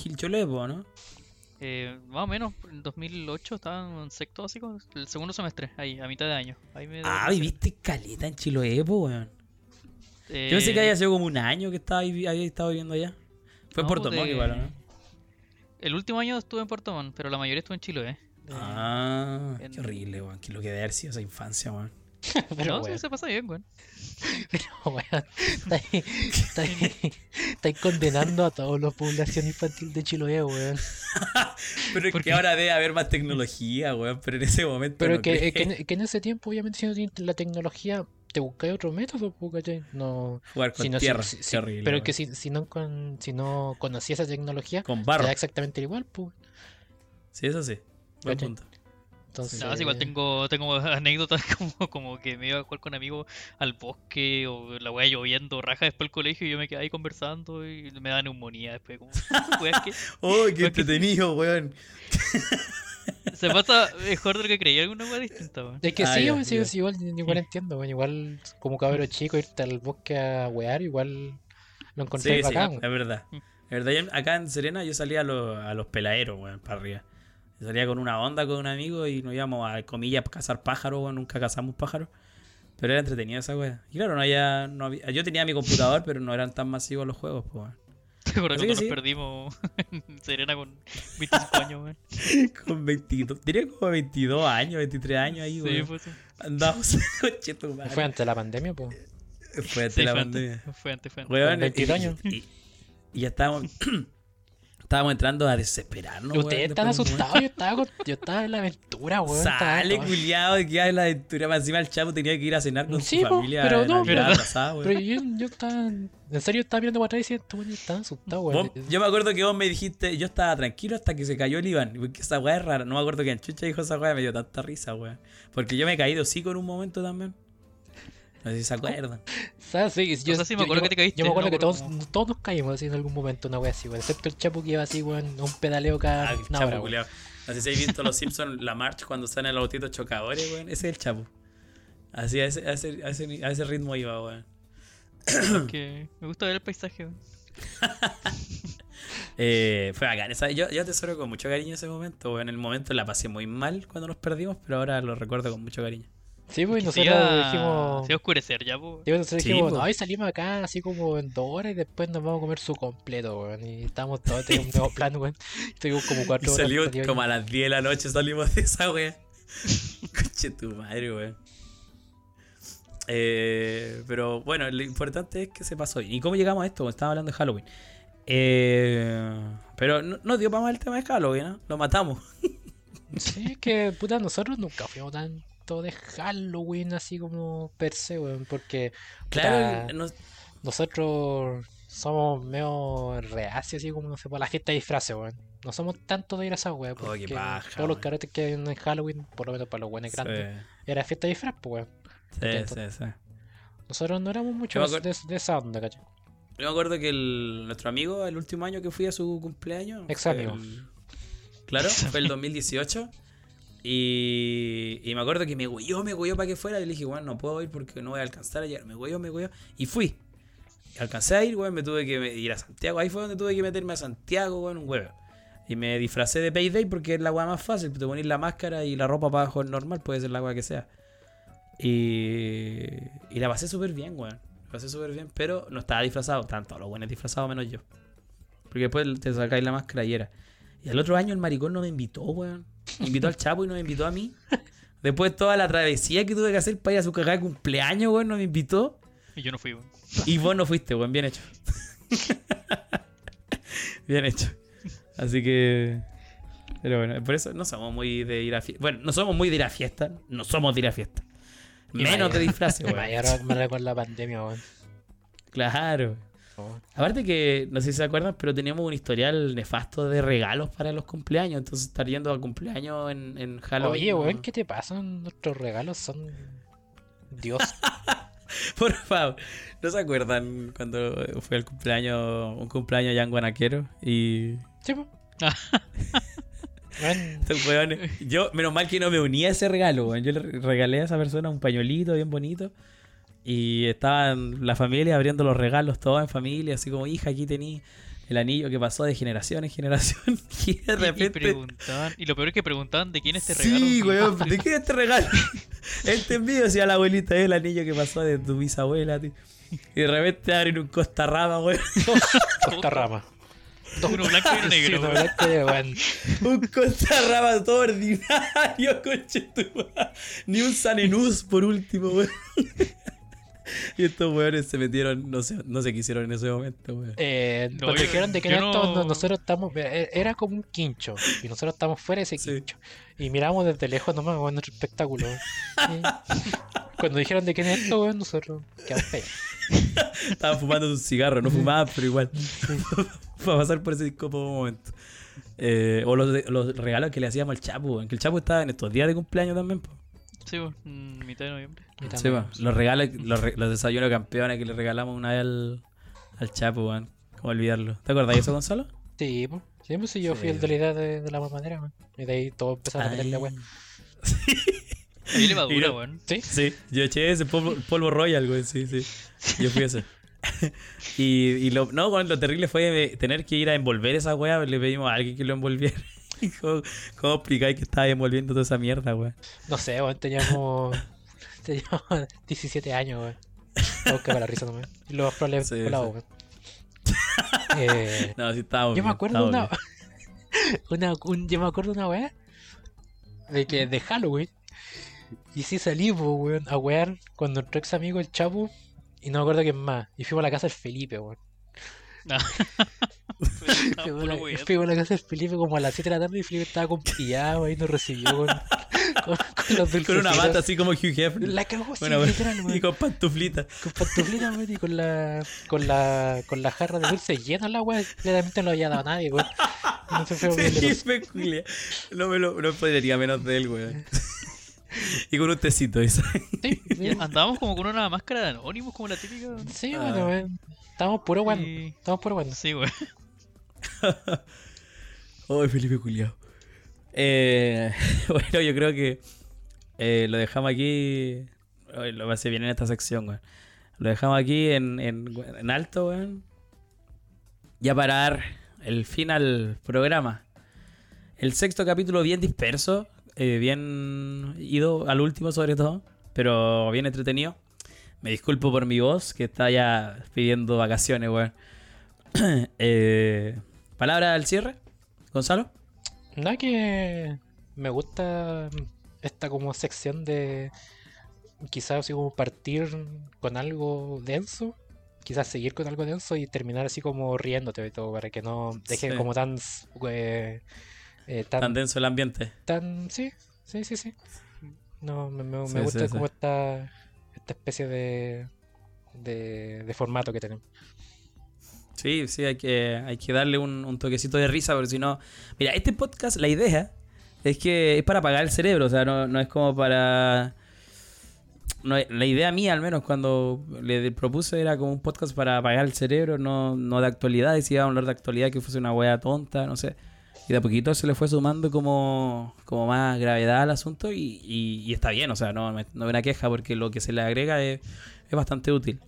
po, ¿no? Eh, más o menos, en 2008 estaba en sexto básico, el segundo semestre, ahí, a mitad de año. Ahí me Ah, viviste caleta en Chiloé, weón. Eh, Yo pensé que había sido como un año que estaba ahí, había estado viviendo allá. Fue en no, Puerto de- Montt igual, ¿o ¿no? El último año estuve en Puerto Montt, pero la mayoría estuve en Chile, ¿eh? Ah, en- qué horrible, weón. Que lo que debe haber sido esa infancia, weón. Pero, no, se pasa bien, weón. Pero, weón, estáis, condenando a toda la población infantil de Chiloé, weón. Pero es ¿Por que ahora debe haber más tecnología, weón. Pero en ese momento. Pero no que, que, en- que en ese tiempo, obviamente, si no tienes la tecnología, te buscáis otro método. No. Jugar con si no- tierra. si- si- horrible, pero weón. que si, si no con, si no conocías esa tecnología, Con te barro. da exactamente igual, pues. Sí, eso sí. Buen ¿Cachai? punto. Entonces, No, igual tengo, tengo anécdotas como, como que me iba a jugar con amigos al bosque o la weá lloviendo raja después del colegio y yo me quedaba ahí conversando y me da neumonía después. Como, weá, que ¡Oh, qué entretenido, weón! Se pasa mejor de lo que creía alguna weá distinta, weón. Es que Ah, sí, sí, sí, igual, igual entiendo, weón. Igual como cabrón chico irte al bosque a wear, igual lo encontré Sí, sí, bacán. es weón. verdad. Es verdad, acá en Serena yo salía a, los- a los peladeros, weón, para arriba. Salía con una onda con un amigo y nos íbamos a, comillas, cazar pájaros, weón. Nunca cazamos pájaros. Pero era entretenido esa weá. Y claro, no había, no había- Yo tenía mi computador, pero no eran tan masivos los juegos, pues. ¿Te acuerdas cuando nos sí. perdimos en Serena con 25 años, weón? Con 22, tenía como 22 años, 23 años ahí, Sí, weón. fue eso. Andábamos coche tu madre. Fue antes de la pandemia, pues. Fue antes Sí, de la fue pandemia. antes, fue antes, fue antes. Weón, Con 22 y- años. Y, y ya estábamos. Estábamos entrando a desesperarnos. Ustedes están de asustados, yo estaba, con- yo estaba en la aventura, weón. Sale, culiado, de que hay la aventura. Más encima el chavo tenía que ir a cenar con Sí, su po, familia. pero en no, pero- pasada. Pero yo, yo estaba. En serio, estaba mirando para atrás y decía, estos weones están asustados, weón. Yo me acuerdo que vos me dijiste, yo estaba tranquilo hasta que se cayó el Iván. Porque esa weá es rara. No me acuerdo que en Chucha dijo esa weá, me dio tanta risa, weón. Porque yo me he caído sí con un momento también. No sé si se acuerdan. ¿Sabes? Sí, yo, O sea, sí me acuerdo yo- que te caíste, Yo me acuerdo no que todos, todos nos caímos así en algún momento, una wea así, weón. Excepto el chapo que iba así, weón, un pedaleo cada Ah, el una Chapo, hora. No sé si habéis visto los Simpsons, la march cuando están en los autitos chocadores, weón. Ese es el Chapo. Así, a ese, a ese, a ese, a ese ritmo iba, weón. Que me gusta ver el paisaje, weón. Eh, fue bacán. Esa- yo, yo atesoro con mucho cariño ese momento. weón. En el momento la pasé muy mal cuando nos perdimos, pero ahora lo recuerdo con mucho cariño. Sí, pues y nosotros iba- dijimos. se iba a oscurecer ya, po. Sí, pues, nosotros Sí, dijimos, po. no, y salimos acá así como en dos horas y después nos vamos a comer su completo, weón. Y estábamos todos, teníamos un nuevo plan, weón. Estuvimos como Y cuatro horas. salimos como a las 10 de la noche, salimos de esa wea. Coche tu madre, weón. Eh, pero bueno, lo importante es que se pasó. ¿Y cómo llegamos a esto? Estaba hablando de Halloween. Eh, pero no, no dio para más el tema de Halloween, ¿no? Lo matamos. Sí, es que, puta, nosotros nunca fuimos de Halloween así como per se, weón. Porque, puta, Claro, no- nosotros somos medio reacios así como, no sé, por la fiesta de disfraces, weón. No somos tanto de ir a esa weón. Oh, Porque todos los caretes que hay en Halloween, por lo menos para los buenos grandes, era fiesta de disfraz, pues, weón. sí, sí, sí. Nosotros no éramos mucho Yo me de, esa onda, ¿cachai? Yo me acuerdo que el- nuestro amigo, el último año que fui a su cumpleaños. Ex amigo. el- claro, fue el 2018. Y, y me acuerdo que me güeyó, me güeyó para que fuera. Y le dije, bueno, no puedo ir porque no voy a alcanzar a llegar. Me güeyó, me güeyó. Y fui. Alcancé a ir, weón. Me tuve que ir a Santiago. Ahí fue donde tuve que meterme a Santiago, weón, un huevo. Y me disfracé de Payday porque es la weá más fácil. Te pones la máscara y la ropa para abajo normal, puede ser la weá que sea. Y, y la pasé súper bien, weón. La pasé súper bien, pero no estaba disfrazado. Todos los buenos disfrazados menos yo. Porque después te sacáis la máscara y era. Y el otro año el maricón no me invitó, weón. Invitó al Chapo y no me invitó a mí. Después toda la travesía que tuve que hacer para ir a su cagada de cumpleaños, weón, no me invitó. Y yo no fui, weón. Y vos no fuiste, weón, bien hecho. bien hecho. Así que. Pero bueno, por eso no somos muy de ir a fiesta. Bueno, no somos muy de ir a fiesta. No somos de ir a fiesta. Menos de disfraces, weón. mal con la pandemia, weón. Claro. No. Aparte que, no sé si se acuerdan, pero teníamos un historial nefasto de regalos para los cumpleaños. Entonces estar yendo a cumpleaños en, en Halloween. Oye, weón, ¿qué te pasa? Nuestros regalos son. Dios. Por favor, ¿no se acuerdan cuando fue el cumpleaños, un cumpleaños ya en Guanaquero? Y Sí, yo, menos mal que no me uní a ese regalo, weón. Yo le regalé a esa persona un pañuelito bien bonito. Y estaban la familia abriendo los regalos, todos en familia, así como, hija, aquí tení el anillo que pasó de generación en generación. Y de Y- Y, repente. preguntaban, y lo peor es que preguntaban de quién es este regalo. Sí, weón, ¿de qué es este regalo? Este envío decía la abuelita, es el anillo que pasó de tu bisabuela, tío. Y de repente abren un costa rama, weón. Costa Rama. Uno blanco y Sí, negro. Un costa rama todo ordinario, coche. Ni un sanenús por último, weón. Y estos weones se metieron, no sé, no se quisieron en ese momento, weón. Eh, No, yo- dijeron de que en esto no- no- nosotros estamos. e- Era como un quincho. Y nosotros estamos fuera de ese Sí. quincho. Y miramos desde lejos nomás, weón, nuestro espectáculo. weón. Cuando dijeron de qué es esto, weón, nosotros quedamos feos. Estaban fumando un cigarro, no fumaban, pero igual. Para pasar por ese incómodo momento. Eh, o los, los regalos que le hacíamos al Chapo, weón. Que el Chapo estaba en estos días de cumpleaños también, po. Sí, weón, mm, mitad de noviembre. Sí, po. Los regalos, los, re- los desayunos campeones que le regalamos una vez al, al Chapo, weón. ¿Cómo olvidarlo? ¿Te acordás de eso, Gonzalo? Sí, po. Sí, pues sí, yo fui Sí, el de la idea de, de la mamadera, weón. Y de ahí todo empezaron a meterle, weón. A mí le va Y dura, no- weón. Sí, Sí, yo eché ese polvo, polvo royal, güey, sí, sí. Yo fui ese. y, y lo, no, güey, lo terrible fue tener que ir a envolver esa weá, le pedimos a alguien que lo envolviera. ¿Cómo, cómo explicáis que estaba envolviendo toda esa mierda, güey? no sé, weón, teníamos. teníamos 17 años, weón. Vamos que la risa nomás. Y los problemas Sí, colados, weón. Eh, No, sí estábamos yo me acuerdo de una, una un- yo me acuerdo de una weá de que de Halloween y sí salimos weón a wear con nuestro ex amigo el Chapu y no me acuerdo quién más y fuimos a la casa del Felipe weón No. puro la, a la casa del Felipe como a las 7 de la tarde y Felipe estaba con pijama y nos recibió con, con, con los bien. Con una bata así como Hugh Hefner. la cagó sí, Bueno, bueno, literal y con pantuflita. con pantuflita weón y con la con la con la jarra de dulce llena la weá claramente no lo había dado a nadie fuimos bien de los- Jefe culia. No me lo no podría menos de él, güey. Y con un tecito, ¿sabes? sí, Y Andábamos como con una máscara de anónimos, como la típica. Sí, Ah. bueno, weón. Estamos puro bueno. Estamos puro bueno. Sí, weón. Ay, Felipe Culiao. Eh, bueno, yo creo que eh, lo dejamos aquí. Ay, lo pasé bien en esta sección, weón. Lo dejamos aquí en, en, en alto, weón. Ya para dar el fin al programa. El sexto capítulo bien disperso, eh, bien ido al último sobre todo, pero bien entretenido. Me disculpo por mi voz, que está ya pidiendo vacaciones, weón. eh, ¿Palabra al cierre? Gonzalo. Nada que me gusta esta como sección de quizás así como partir con algo denso, quizás seguir con algo denso y terminar así como riéndote todo para que no deje Sí. como tan eh, eh, tan, Tan denso el ambiente. tan sí, sí, sí, sí. No, me, me- gusta sí, como sí. esta esta especie de de, de formato que tenemos. Sí, sí, hay que, hay que darle un, un toquecito de risa, porque si no. Mira, este podcast, la idea es que es para apagar el cerebro, o sea, no, no es como para. No, la idea mía, al menos, cuando le propuse, era como un podcast para apagar el cerebro, no, no de actualidad. Decía hablar de actualidad que fuese una wea tonta, no sé. Y de a poquito se le fue sumando como, como más gravedad al asunto y, está bien, o sea, no, es no una queja porque lo que se le agrega es, es bastante útil.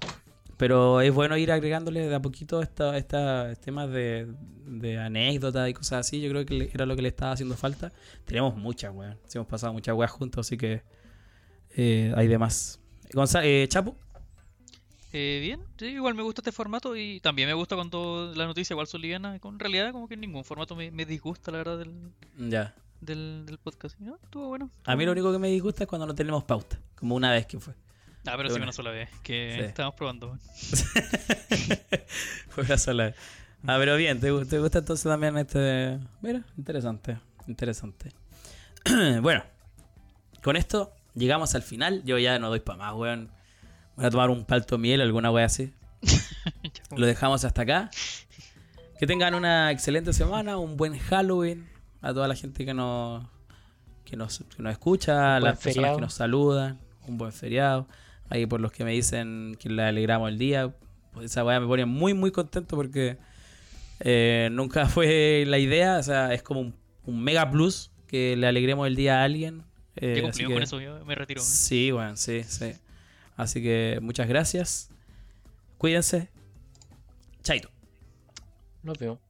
Pero es bueno ir agregándole de a poquito esta, esta temas de, de anécdotas y cosas así. Yo creo que era lo que le estaba haciendo falta. Tenemos muchas, weón. Sí, hemos pasado muchas weas juntos, así que eh, hay de más. Gonza- eh, Chapo, Eh, bien, sí, igual me gusta este formato y también me gusta cuando las noticias igual son livianas. Con en realidad, como que ningún formato me, me disgusta, la verdad, del, ya. del, del podcast. ¿no? Estuvo bueno. A mí lo único que me disgusta es cuando no tenemos pauta, como una vez que fue. Ah, pero de sí una. una sola vez, que Sí. estábamos probando. fue una sola vez. Ah, pero bien, ¿te, te gusta entonces también este...? Mira, interesante, interesante. bueno, con esto llegamos al final. Yo ya no doy para más, weón. Voy a tomar un palto miel, alguna wea así. Lo dejamos hasta acá. Que tengan una excelente semana, un buen Halloween. A toda la gente que nos, que nos, que nos escucha, a las buen personas feriado. que nos saludan. Un buen feriado. Ahí por los que me dicen que le alegramos el día. Pues esa weá me pone muy, muy contento porque eh, nunca fue la idea. O sea, es como un, un mega plus que le alegremos el día a alguien. Eh, que- con eso, yo me retiro. weón. Sí, bueno, sí, sí. Así que muchas gracias. Cuídense. Chaito. Nos vemos.